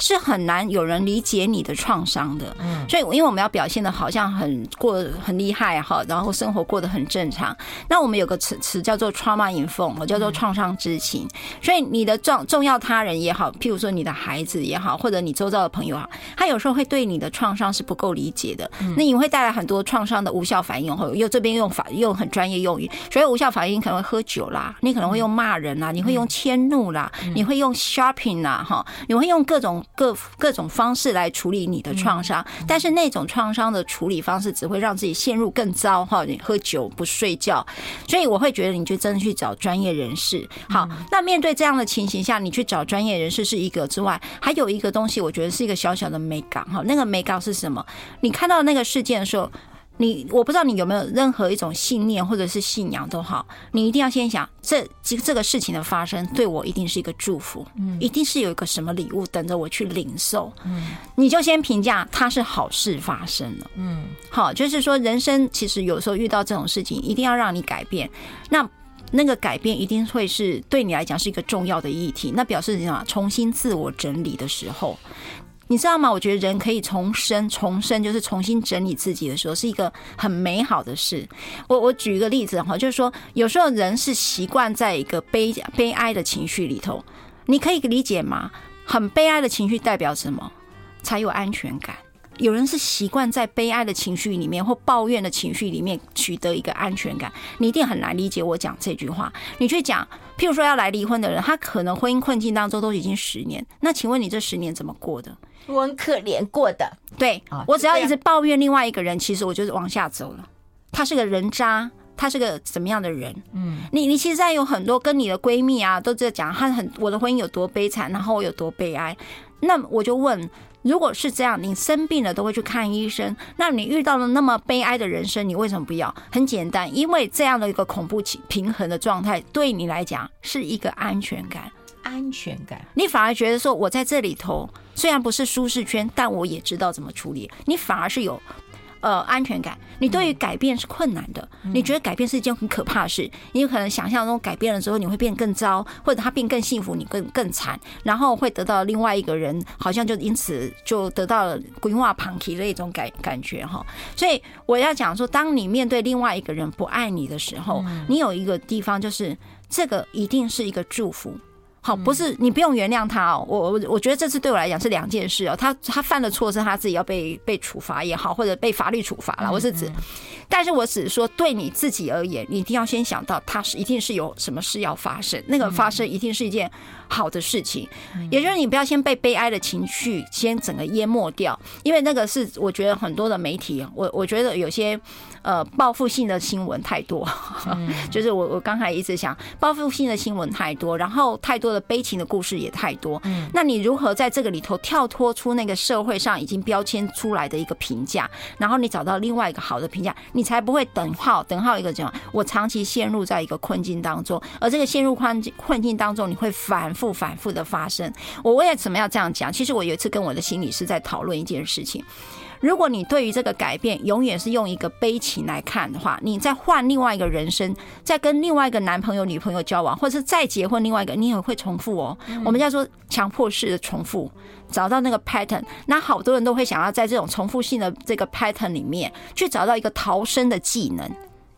是很难有人理解你的创伤的，嗯，所以因为我们要表现的好像很过很厉害哈，然后生活过得很正常。那我们有个词词叫做 trauma informed，叫做创伤知情。所以你的重重要他人也好，譬如说你的孩子也好，或者你周遭的朋友啊，他有时候会对你的创伤是不够理解的，那你会带来很多创伤的无效反应。又这边用法用很专业用语，所以无效反应可能会喝酒啦，你可能会用骂人啦，你会用迁怒啦，你会用 shopping 啦，哈，你会用各种。各各种方式来处理你的创伤，但是那种创伤的处理方式只会让自己陷入更糟哈。你喝酒不睡觉，所以我会觉得你就真的去找专业人士。好，那面对这样的情形下，你去找专业人士是一个之外，还有一个东西，我觉得是一个小小的美感哈。那个美感是什么？你看到那个事件的时候。你我不知道你有没有任何一种信念或者是信仰都好，你一定要先想这这这个事情的发生对我一定是一个祝福，嗯，一定是有一个什么礼物等着我去领受，嗯，你就先评价它是好事发生了，嗯，好，就是说人生其实有时候遇到这种事情，一定要让你改变，那那个改变一定会是对你来讲是一个重要的议题，那表示什么？重新自我整理的时候。你知道吗？我觉得人可以重生，重生就是重新整理自己的时候，是一个很美好的事。我我举一个例子哈，就是说，有时候人是习惯在一个悲悲哀的情绪里头，你可以理解吗？很悲哀的情绪代表什么？才有安全感。有人是习惯在悲哀的情绪里面或抱怨的情绪里面取得一个安全感，你一定很难理解我讲这句话。你去讲，譬如说要来离婚的人，他可能婚姻困境当中都已经十年，那请问你这十年怎么过的？我很可怜过的，对，我只要一直抱怨另外一个人，其实我就是往下走了。他是个人渣，他是个怎么样的人？嗯，你你其实在有很多跟你的闺蜜啊都在讲，他很我的婚姻有多悲惨，然后我有多悲哀。那我就问，如果是这样，你生病了都会去看医生，那你遇到了那么悲哀的人生，你为什么不要？很简单，因为这样的一个恐怖平衡的状态，对你来讲是一个安全感。安全感，你反而觉得说，我在这里头虽然不是舒适圈，但我也知道怎么处理。你反而是有呃安全感。你对于改变是困难的，你觉得改变是一件很可怕的事。你有可能想象中改变了之后，你会变更糟，或者他变更幸福，你更更惨，然后会得到另外一个人，好像就因此就得到了滚化旁提的一种感感觉哈。所以我要讲说，当你面对另外一个人不爱你的时候，你有一个地方就是这个一定是一个祝福。好，不是你不用原谅他哦。我我我觉得这次对我来讲是两件事哦。他他犯了错是他自己要被被处罚也好，或者被法律处罚了。我是指，但是我只是说对你自己而言，你一定要先想到他是一定是有什么事要发生，那个发生一定是一件好的事情。也就是你不要先被悲哀的情绪先整个淹没掉，因为那个是我觉得很多的媒体，我我觉得有些。呃，报复性的新闻太多，就是我我刚才一直想，报复性的新闻太多，然后太多的悲情的故事也太多。嗯那你如何在这个里头跳脱出那个社会上已经标签出来的一个评价，然后你找到另外一个好的评价，你才不会等号等号一个这样，我长期陷入在一个困境当中，而这个陷入困境困境当中，你会反复反复的发生。我为什么要这样讲？其实我有一次跟我的心理师在讨论一件事情。如果你对于这个改变永远是用一个悲情来看的话，你再换另外一个人生，再跟另外一个男朋友、女朋友交往，或者是再结婚另外一个，你也会重复哦。我们叫做强迫式的重复，找到那个 pattern。那好多人都会想要在这种重复性的这个 pattern 里面去找到一个逃生的技能。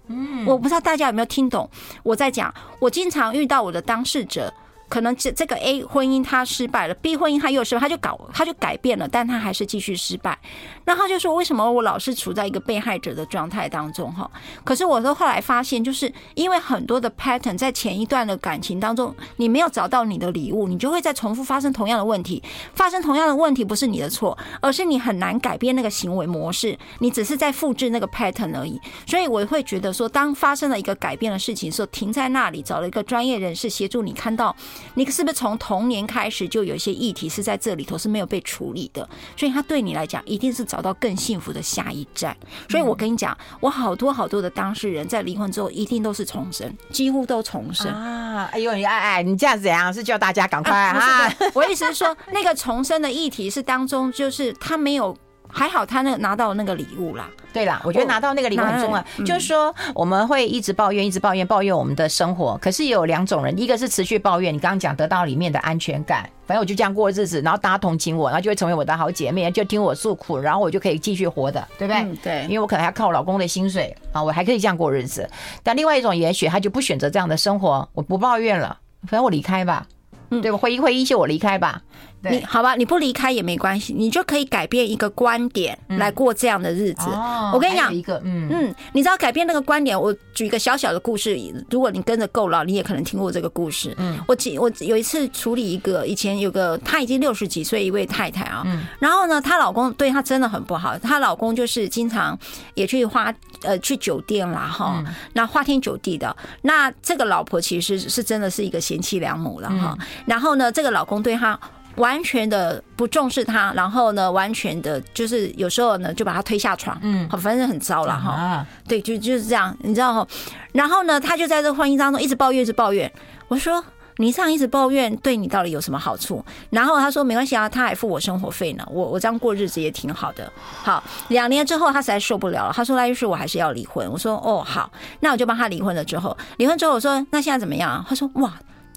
嗯，我不知道大家有没有听懂我在讲。我经常遇到我的当事者。可能这这个 A 婚姻他失败了，B 婚姻他又失败，他就搞他就改变了，但他还是继续失败。那他就说，为什么我老是处在一个被害者的状态当中？哈，可是我都后来发现，就是因为很多的 pattern 在前一段的感情当中，你没有找到你的礼物，你就会再重复发生同样的问题。发生同样的问题不是你的错，而是你很难改变那个行为模式，你只是在复制那个 pattern 而已。所以我会觉得说，当发生了一个改变的事情的时候，停在那里，找了一个专业人士协助你，看到你是不是从童年开始就有一些议题是在这里头是没有被处理的，所以他对你来讲一定是。找到更幸福的下一站，所以我跟你讲，我好多好多的当事人在离婚之后一定都是重生，几乎都重生啊！哎呦，你哎哎，你这样子怎样？是叫大家赶快啊！啊我意思是说，那个重生的议题是当中，就是他没有。还好他那拿到那个礼物啦，对啦，我觉得拿到那个礼物很重要。就是说我们会一直抱怨，一直抱怨，抱怨我们的生活。可是有两种人，一个是持续抱怨，你刚刚讲得到里面的安全感，反正我就这样过日子，然后大家同情我，然后就会成为我的好姐妹，就听我诉苦，然后我就可以继续活的，对不对？对，因为我可能还要靠我老公的薪水啊，我还可以这样过日子。但另外一种，也许他就不选择这样的生活，我不抱怨了，反正我离开吧，对吧？会一会一切，我离开吧。你好吧，你不离开也没关系，你就可以改变一个观点来过这样的日子。嗯、我跟你讲，一个嗯嗯，你知道改变那个观点，我举一个小小的故事，如果你跟着够了，你也可能听过这个故事。嗯，我记我有一次处理一个以前有个她已经六十几岁一位太太啊，嗯，然后呢，她老公对她真的很不好，她老公就是经常也去花呃去酒店啦哈，那花天酒地的。那这个老婆其实是真的是一个贤妻良母了哈，然后呢，这个老公对她。完全的不重视他，然后呢，完全的就是有时候呢，就把他推下床，嗯，好，反正很糟了哈。啊、对，就就是这样，你知道哈。然后呢，他就在这婚姻当中一直抱怨，一直抱怨。我说你这样一直抱怨，对你到底有什么好处？然后他说没关系啊，他还付我生活费呢，我我这样过日子也挺好的。好，两年之后他实在受不了了，他说那就是我还是要离婚。我说哦好，那我就帮他离婚了。之后离婚之后我说那现在怎么样？他说哇。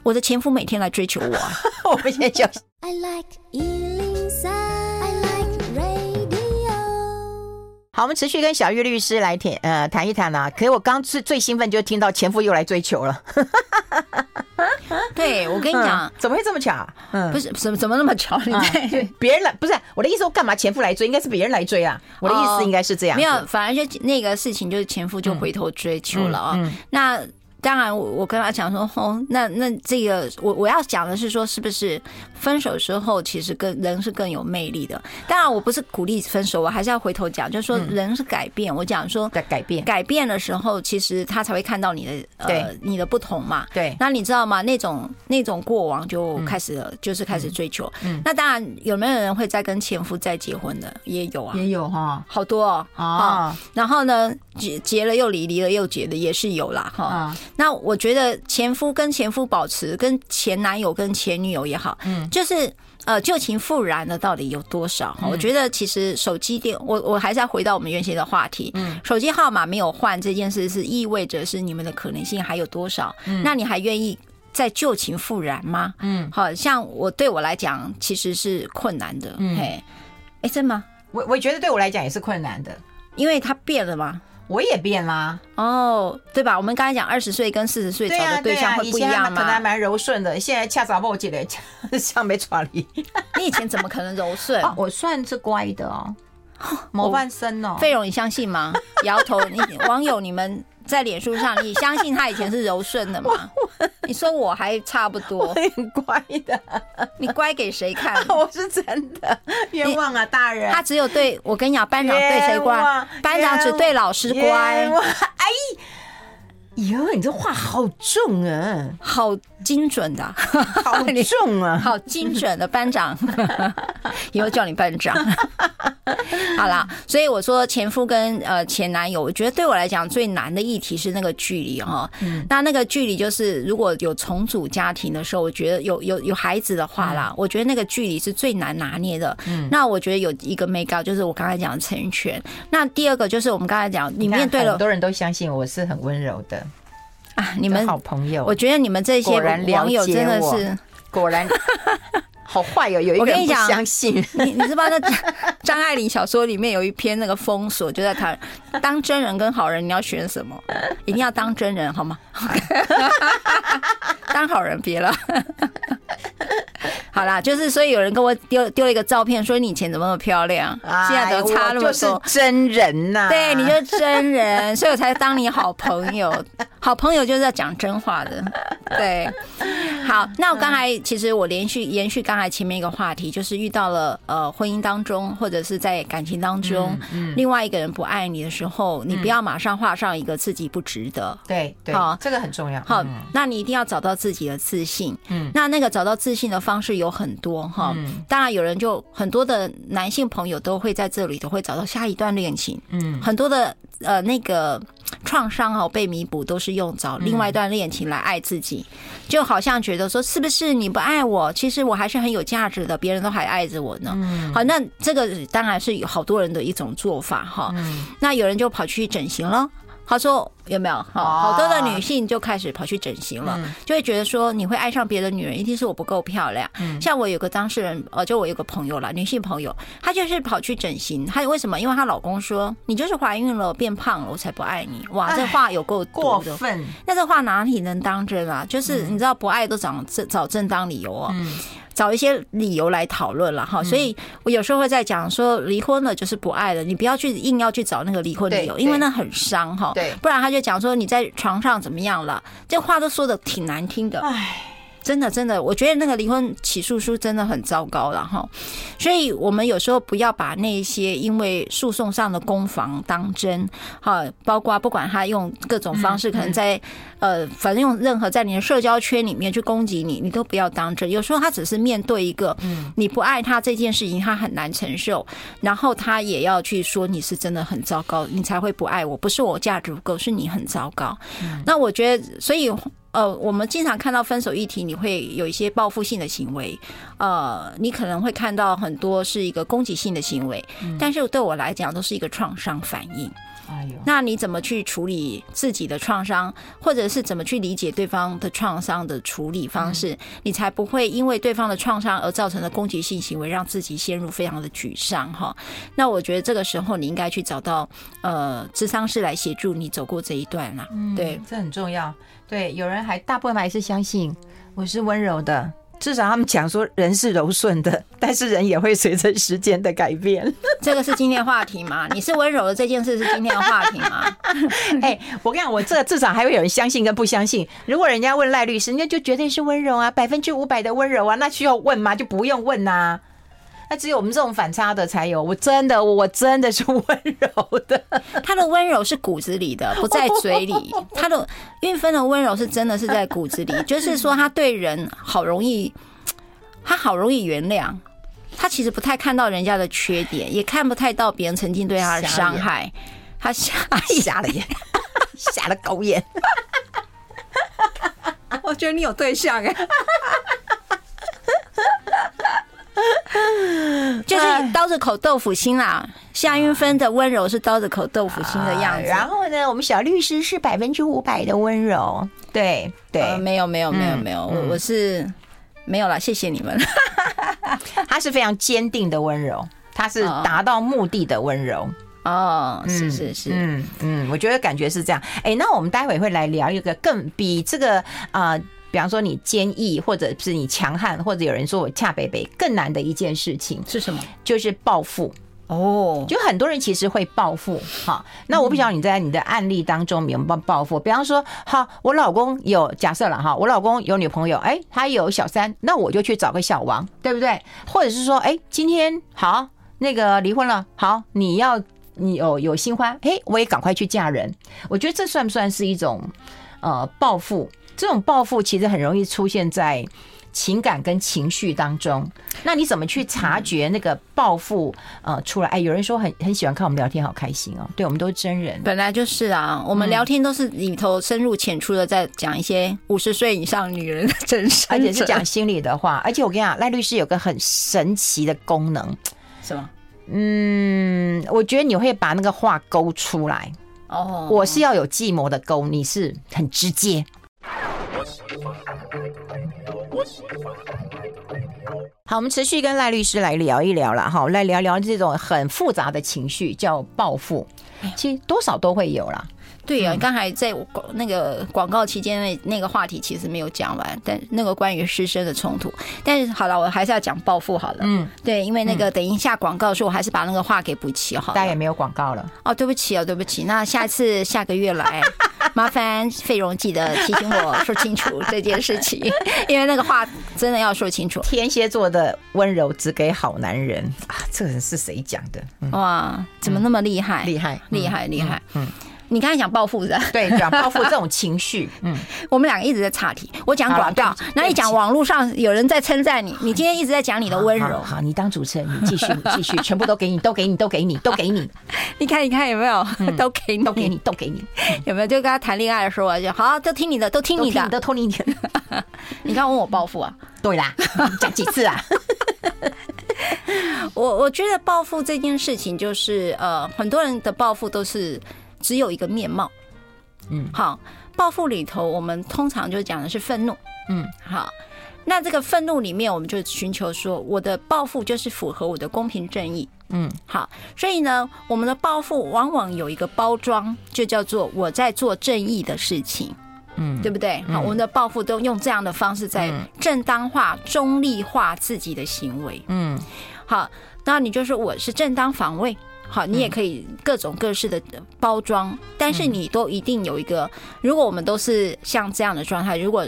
我的前夫每天来追求我，我们先休息。I like 103, I like radio。好，我们持续跟小玉律师来谈呃谈一谈啊。可是我刚最最兴奋，就听到前夫又来追求了。对，我跟你讲，怎么会这么巧？嗯，不是，怎么怎么那么巧？你对别人来不是我的意思，我干嘛前夫来追？应该是别人来追啊。我的意思应该是这样。没有，反而就那个事情，就是前夫就回头追求了啊。那。当然，我我跟他讲说，哦，那那这个，我我要讲的是说，是不是分手之后，其实更人是更有魅力的。当然，我不是鼓励分手，我还是要回头讲，就是说人是改变。我讲说改变，改变的时候，其实他才会看到你的呃你的不同嘛。对。那你知道吗？那种那种过往就开始了，就是开始追求。嗯。那当然，有没有人会再跟前夫再结婚的？也有啊，也有哈，好多哦。啊。然后呢，结结了又离，离了又结的也是有啦。哈。那我觉得前夫跟前夫保持，跟前男友跟前女友也好，嗯，就是呃旧情复燃的到底有多少？我觉得其实手机电，我我还是要回到我们原先的话题，嗯，手机号码没有换这件事，是意味着是你们的可能性还有多少？嗯，那你还愿意再旧情复燃吗？嗯，好像我对我来讲其实是困难的，嗯，哎，哎，真吗？我我觉得对我来讲也是困难的，因为他变了嘛。我也变啦，哦，对吧？我们刚才讲二十岁跟四十岁找的对象会不一样吗？可能还蛮柔顺的，现在恰早不记得像没抓你。你以前怎么可能柔顺？我算是乖的哦，模范生哦。费勇，你相信吗？摇头。你 网友你们。在脸书上，你相信他以前是柔顺的吗？你说我还差不多，很乖的。你乖给谁看？我是真的冤枉啊，大人。他只有对我跟你讲，班长对谁乖？班长只对老师乖。哎。哟，你这话好重啊，好精准的，好重啊，好精准的班长，以后叫你班长。好啦，所以我说前夫跟呃前男友，我觉得对我来讲最难的议题是那个距离哈。嗯，那那个距离就是如果有重组家庭的时候，我觉得有有有孩子的话啦，我觉得那个距离是最难拿捏的。嗯，那我觉得有一个 make up 就是我刚才讲的成全。那第二个就是我们刚才讲，你面对了很多人都相信我是很温柔的。啊，你们好朋友，我觉得你们这些网友真的是果然，好坏哦！有一个人不相信你，你知不知道那张爱玲小说里面有一篇那个封锁，就在谈当真人跟好人，你要选什么？一定要当真人好吗？当好人别了。好啦，就是所以有人跟我丢丢了一个照片，说你以前怎么那么漂亮，现在都差那么多。就是真人呐、啊，对，你就是真人，所以我才当你好朋友。好朋友就是要讲真话的，对。好，那我刚才其实我连续延续刚才前面一个话题，就是遇到了呃婚姻当中或者是在感情当中，另外一个人不爱你的时候，你不要马上画上一个自己不值得。对对，好，这个很重要。好，那你一定要找到自己的自信。嗯，那那个找到自信的方式有。有很多哈，当然有人就很多的男性朋友都会在这里都会找到下一段恋情，嗯，很多的呃那个创伤哦被弥补都是用找另外一段恋情来爱自己，就好像觉得说是不是你不爱我，其实我还是很有价值的，别人都还爱着我呢。好，那这个当然是有好多人的一种做法哈，那有人就跑去整形了。他说有没有？好，好多的女性就开始跑去整形了，就会觉得说你会爱上别的女人，一定是我不够漂亮。像我有个当事人，呃，就我有个朋友啦，女性朋友，她就是跑去整形。她为什么？因为她老公说你就是怀孕了，变胖了，我才不爱你。哇，这话有够过分。那这话哪里能当真啊？就是你知道不爱都找正找正当理由啊。找一些理由来讨论了哈，所以我有时候会在讲说，离婚了就是不爱了，你不要去硬要去找那个离婚理由，因为那很伤哈。对，不然他就讲说你在床上怎么样了，这话都说的挺难听的。唉。真的，真的，我觉得那个离婚起诉书真的很糟糕了哈，所以我们有时候不要把那些因为诉讼上的攻防当真哈，包括不管他用各种方式，可能在呃，反正用任何在你的社交圈里面去攻击你，你都不要当真。有时候他只是面对一个你不爱他这件事情，他很难承受，然后他也要去说你是真的很糟糕，你才会不爱我，不是我价值不够，是你很糟糕。那我觉得，所以。呃，我们经常看到分手议题，你会有一些报复性的行为，呃，你可能会看到很多是一个攻击性的行为，但是对我来讲都是一个创伤反应。哎呦，那你怎么去处理自己的创伤，或者是怎么去理解对方的创伤的处理方式，你才不会因为对方的创伤而造成的攻击性行为，让自己陷入非常的沮丧哈。那我觉得这个时候你应该去找到呃智商师来协助你走过这一段啦。嗯，对，这很重要。对，有人还大部分还是相信我是温柔的，至少他们讲说人是柔顺的，但是人也会随着时间的改变。这个是今天的话题吗？你是温柔的这件事是今天的话题吗？哎、欸，我跟你讲，我这至少还会有人相信跟不相信。如果人家问赖律师，人家就绝对是温柔啊，百分之五百的温柔啊，那需要问吗？就不用问呐、啊。那只有我们这种反差的才有。我真的，我真的是温柔的。他的温柔是骨子里的，不在嘴里。他的韵芬的温柔是真的是在骨子里，就是说他对人好容易，他好容易原谅。他其实不太看到人家的缺点，也看不太到别人曾经对他的伤害。他瞎瞎了眼，瞎了狗眼。我觉得你有对象哎。就是刀子口豆腐心啦，夏韵芬的温柔是刀子口豆腐心的样子。然后呢，我们小律师是百分之五百的温柔。对对，没有没有没有没有，我我是没有了，谢谢你们。他是非常坚定的温柔，他是达到目的的温柔。哦，是是是，嗯嗯，我觉得感觉是这样。哎，那我们待会会来聊一个更比这个啊。比方说你坚毅，或者是你强悍，或者有人说我恰北北，更难的一件事情是什么？就是报复哦。就很多人其实会报复哈。那我不晓得你在你的案例当中有没有报复？比方说，好，我老公有假设了哈，我老公有女朋友，哎，他有小三，那我就去找个小王，对不对？或者是说，哎，今天好那个离婚了，好，你要你有有新欢，哎，我也赶快去嫁人。我觉得这算不算是一种呃报复？这种报复其实很容易出现在情感跟情绪当中。那你怎么去察觉那个报复呃出来？哎，有人说很很喜欢看我们聊天，好开心哦。对，我们都是真人，本来就是啊。我们聊天都是里头深入浅出的，在讲一些五十岁以上女人的真实，而且是讲心里的话。而且我跟你讲，赖律师有个很神奇的功能，什么？嗯，我觉得你会把那个话勾出来。哦，我是要有计谋的勾，你是很直接。好，我们持续跟赖律师来聊一聊了哈，来聊聊这种很复杂的情绪，叫报复，其实多少都会有啦。对呀、啊，刚才在那个广告期间那那个话题其实没有讲完，但那个关于师生的冲突，但是好了，我还是要讲报复好了。嗯，对，因为那个等一下广告的时候，我还是把那个话给补齐好了。大家也没有广告了哦，对不起哦，对不起，那下次下个月来，麻烦费荣记得提醒我说清楚这件事情，因为那个话真的要说清楚。天蝎座的温柔只给好男人啊，这人是谁讲的？嗯、哇，怎么那么厉害？厉害，厉害，厉害，嗯。你刚才讲报复的，对，讲报复这种情绪，嗯，我们两个一直在岔题。我讲广告，那你讲网络上有人在称赞你，你今天一直在讲你的温柔。好，你当主持人，你继续，继续，全部都给你，都给你，都给你，都给你。你看，你看有没有？都给你，都给你，都给你。有没有？就跟他谈恋爱的时候，就好，都听你的，都听你的，都听你的。你刚问我报复啊？对啦，讲几次啊？我我觉得报复这件事情，就是呃，很多人的报复都是只有一个面貌。嗯，好，报复里头，我们通常就讲的是愤怒。嗯，好，那这个愤怒里面，我们就寻求说，我的报复就是符合我的公平正义。嗯，好，所以呢，我们的报复往往有一个包装，就叫做我在做正义的事情。嗯，对不对？好，我们的报复都用这样的方式在正当化、中立化自己的行为。嗯，好，那你就说我是正当防卫。好，你也可以各种各式的包装，但是你都一定有一个。如果我们都是像这样的状态，如果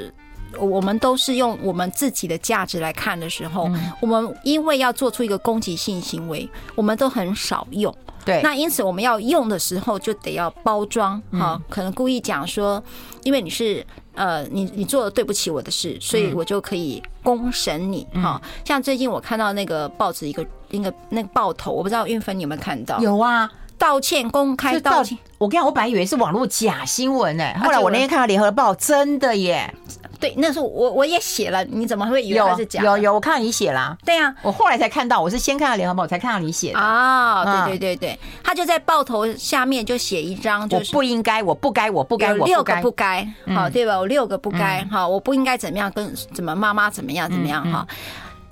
我们都是用我们自己的价值来看的时候，我们因为要做出一个攻击性行为，我们都很少用。对，那因此我们要用的时候就得要包装。好，可能故意讲说，因为你是。呃，你你做了对不起我的事，所以我就可以公审你哈。像最近我看到那个报纸一个那个那个报头，我不知道运芬你有没有看到？有啊，道歉公开道歉。我跟你讲，我本来以为是网络假新闻呢，后来我那天看到联合报，真的耶。对，那时候我我也写了，你怎么会以为是假？有有，有，我看到你写了。对呀，我后来才看到，我是先看到联合报，才看到你写的。啊，对对对对，他就在报头下面就写一张，就是不应该，我不该，我不该，我六个不该，好对吧？我六个不该，好，我不应该怎么样，跟怎么妈妈怎么样怎么样哈。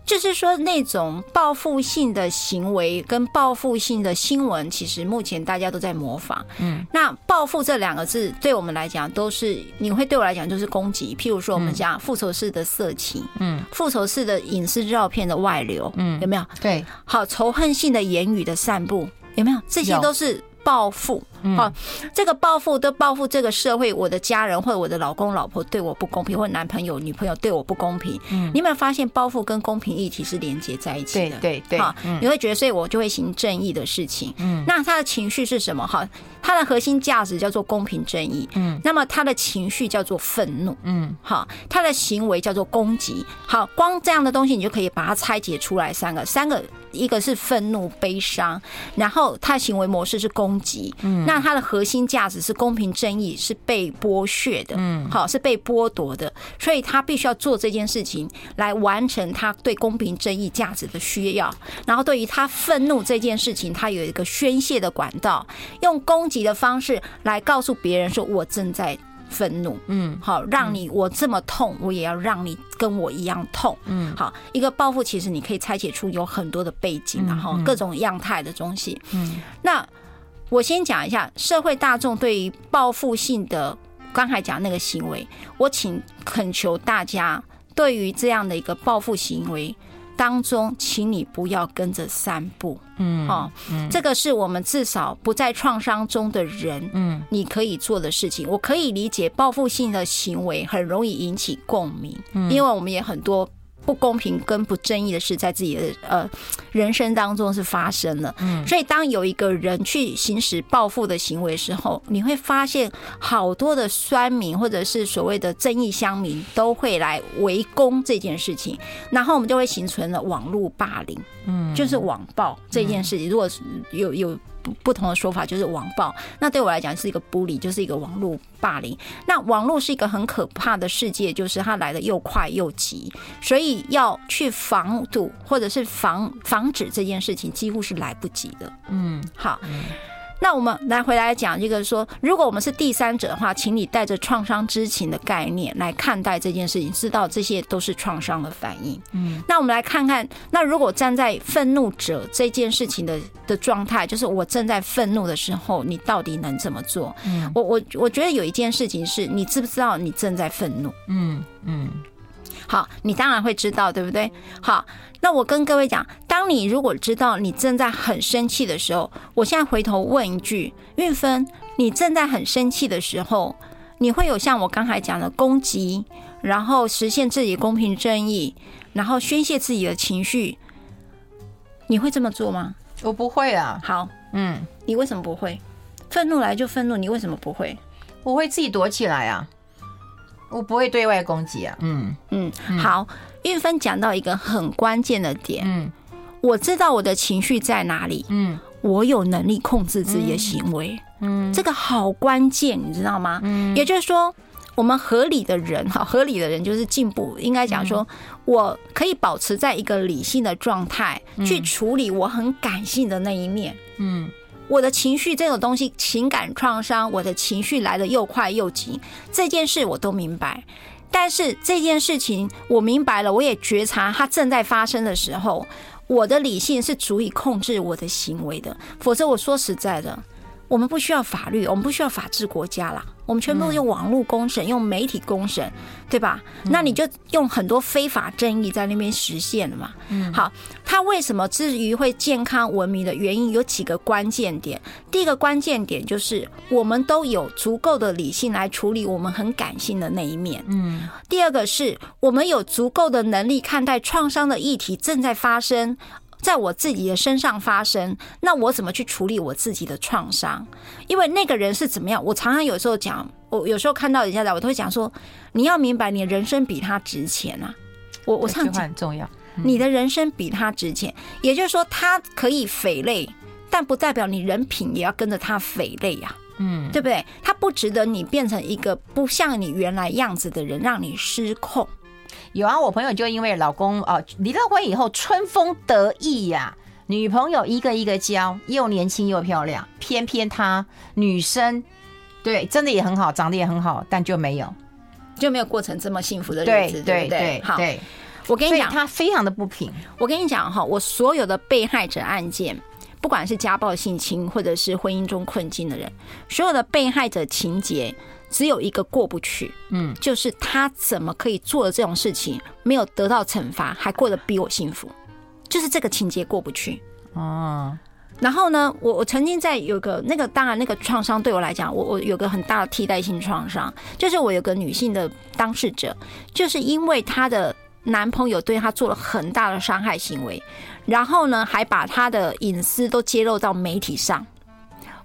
就是说，那种报复性的行为跟报复性的新闻，其实目前大家都在模仿。嗯，那报复这两个字，对我们来讲都是，你会对我来讲就是攻击。譬如说，我们讲复仇式的色情，嗯，复仇式的影视照片的外流，嗯，有没有？对，好，仇恨性的言语的散布，有没有？这些都是。报复，好，这个报复都报复这个社会，我的家人或者我的老公老婆对我不公平，或者男朋友女朋友对我不公平。嗯，你有没有发现报复跟公平议题是连接在一起的？对对对，好，你会觉得，所以我就会行正义的事情。嗯，那他的情绪是什么？哈，他的核心价值叫做公平正义。嗯，那么他的情绪叫做愤怒。嗯，好，他的行为叫做攻击。好，光这样的东西，你就可以把它拆解出来三个，三个。一个是愤怒、悲伤，然后他的行为模式是攻击，嗯，那他的核心价值是公平正义，是被剥削的，嗯，好，是被剥夺的，所以他必须要做这件事情来完成他对公平正义价值的需要。然后对于他愤怒这件事情，他有一个宣泄的管道，用攻击的方式来告诉别人说：“我正在。”愤怒，嗯，好，让你我这么痛，我也要让你跟我一样痛，嗯，好，一个报复其实你可以拆解出有很多的背景，然后各种样态的东西，嗯，那我先讲一下社会大众对于报复性的刚才讲那个行为，我请恳求大家对于这样的一个报复行为。当中，请你不要跟着散步，嗯，哦，这个是我们至少不在创伤中的人，嗯，你可以做的事情。我可以理解报复性的行为很容易引起共鸣，因为我们也很多。不公平跟不正义的事在自己的呃人生当中是发生了，嗯，所以当有一个人去行使报复的行为的时候，你会发现好多的酸民或者是所谓的正义乡民都会来围攻这件事情，然后我们就会形成了网络霸凌，嗯，就是网暴这件事情，如果是有有。不同的说法就是网暴，那对我来讲是一个 bully，就是一个网络霸凌。那网络是一个很可怕的世界，就是它来的又快又急，所以要去防堵或者是防防止这件事情几乎是来不及的。嗯，好。那我们来回来讲这个说，如果我们是第三者的话，请你带着创伤知情的概念来看待这件事情，知道这些都是创伤的反应。嗯，那我们来看看，那如果站在愤怒者这件事情的的状态，就是我正在愤怒的时候，你到底能怎么做？嗯，我我我觉得有一件事情是你知不知道你正在愤怒？嗯嗯。好，你当然会知道，对不对？好，那我跟各位讲，当你如果知道你正在很生气的时候，我现在回头问一句，玉芬，你正在很生气的时候，你会有像我刚才讲的攻击，然后实现自己公平正义，然后宣泄自己的情绪，你会这么做吗？我不会啊。好，嗯，你为什么不会？愤怒来就愤怒，你为什么不会？我会自己躲起来啊。我不会对外攻击啊。嗯嗯，好，运芬讲到一个很关键的点。嗯，我知道我的情绪在哪里。嗯，我有能力控制自己的行为。嗯，这个好关键，你知道吗？嗯，也就是说，我们合理的人哈，合理的人就是进步。应该讲说，我可以保持在一个理性的状态去处理我很感性的那一面。嗯。我的情绪这种东西，情感创伤，我的情绪来得又快又急，这件事我都明白。但是这件事情我明白了，我也觉察它正在发生的时候，我的理性是足以控制我的行为的。否则，我说实在的，我们不需要法律，我们不需要法治国家啦。我们全部用网络公审，用媒体公审，对吧？那你就用很多非法正义在那边实现了嘛。嗯，好，他为什么至于会健康文明的原因有几个关键点。第一个关键点就是我们都有足够的理性来处理我们很感性的那一面。嗯，第二个是我们有足够的能力看待创伤的议题正在发生。在我自己的身上发生，那我怎么去处理我自己的创伤？因为那个人是怎么样？我常常有时候讲，我有时候看到人家的，我都会讲说，你要明白，你的人生比他值钱啊！我我常讲很重要，你的人生比他值钱，也就是说，他可以匪类，但不代表你人品也要跟着他匪类呀，嗯，对不对？他不值得你变成一个不像你原来样子的人，让你失控。有啊，我朋友就因为老公哦离了婚以后春风得意呀，女朋友一个一个交，又年轻又漂亮，偏偏他女生对真的也很好，长得也很好，但就没有就没有过成这么幸福的日子，对不对？好，我跟你讲，他非常的不平。我跟你讲哈，我所有的被害者案件，不管是家暴、性侵，或者是婚姻中困境的人，所有的被害者情节。只有一个过不去，嗯，就是他怎么可以做了这种事情，没有得到惩罚，还过得比我幸福，就是这个情节过不去哦。然后呢，我我曾经在有个那个，当然那个创伤对我来讲，我我有个很大的替代性创伤，就是我有个女性的当事者，就是因为她的男朋友对她做了很大的伤害行为，然后呢，还把她的隐私都揭露到媒体上。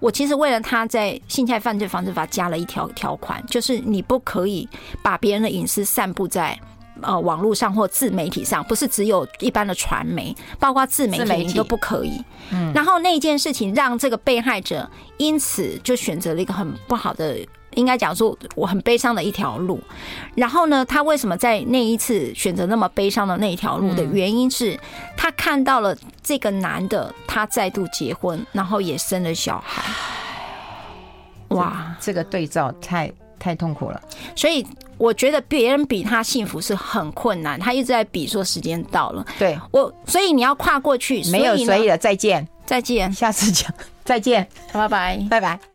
我其实为了他在性侵害犯罪防治法加了一条条款，就是你不可以把别人的隐私散布在呃网络上或自媒体上，不是只有一般的传媒，包括自媒体你都不可以。嗯，然后那件事情让这个被害者因此就选择了一个很不好的。应该讲说我很悲伤的一条路，然后呢，他为什么在那一次选择那么悲伤的那一条路的原因是，他看到了这个男的他再度结婚，然后也生了小孩。哇，这个对照太太痛苦了。所以我觉得别人比他幸福是很困难。他一直在比说时间到了，对我，所以你要跨过去。没有所以了，再见，再见，下次讲，再见，拜拜，拜拜。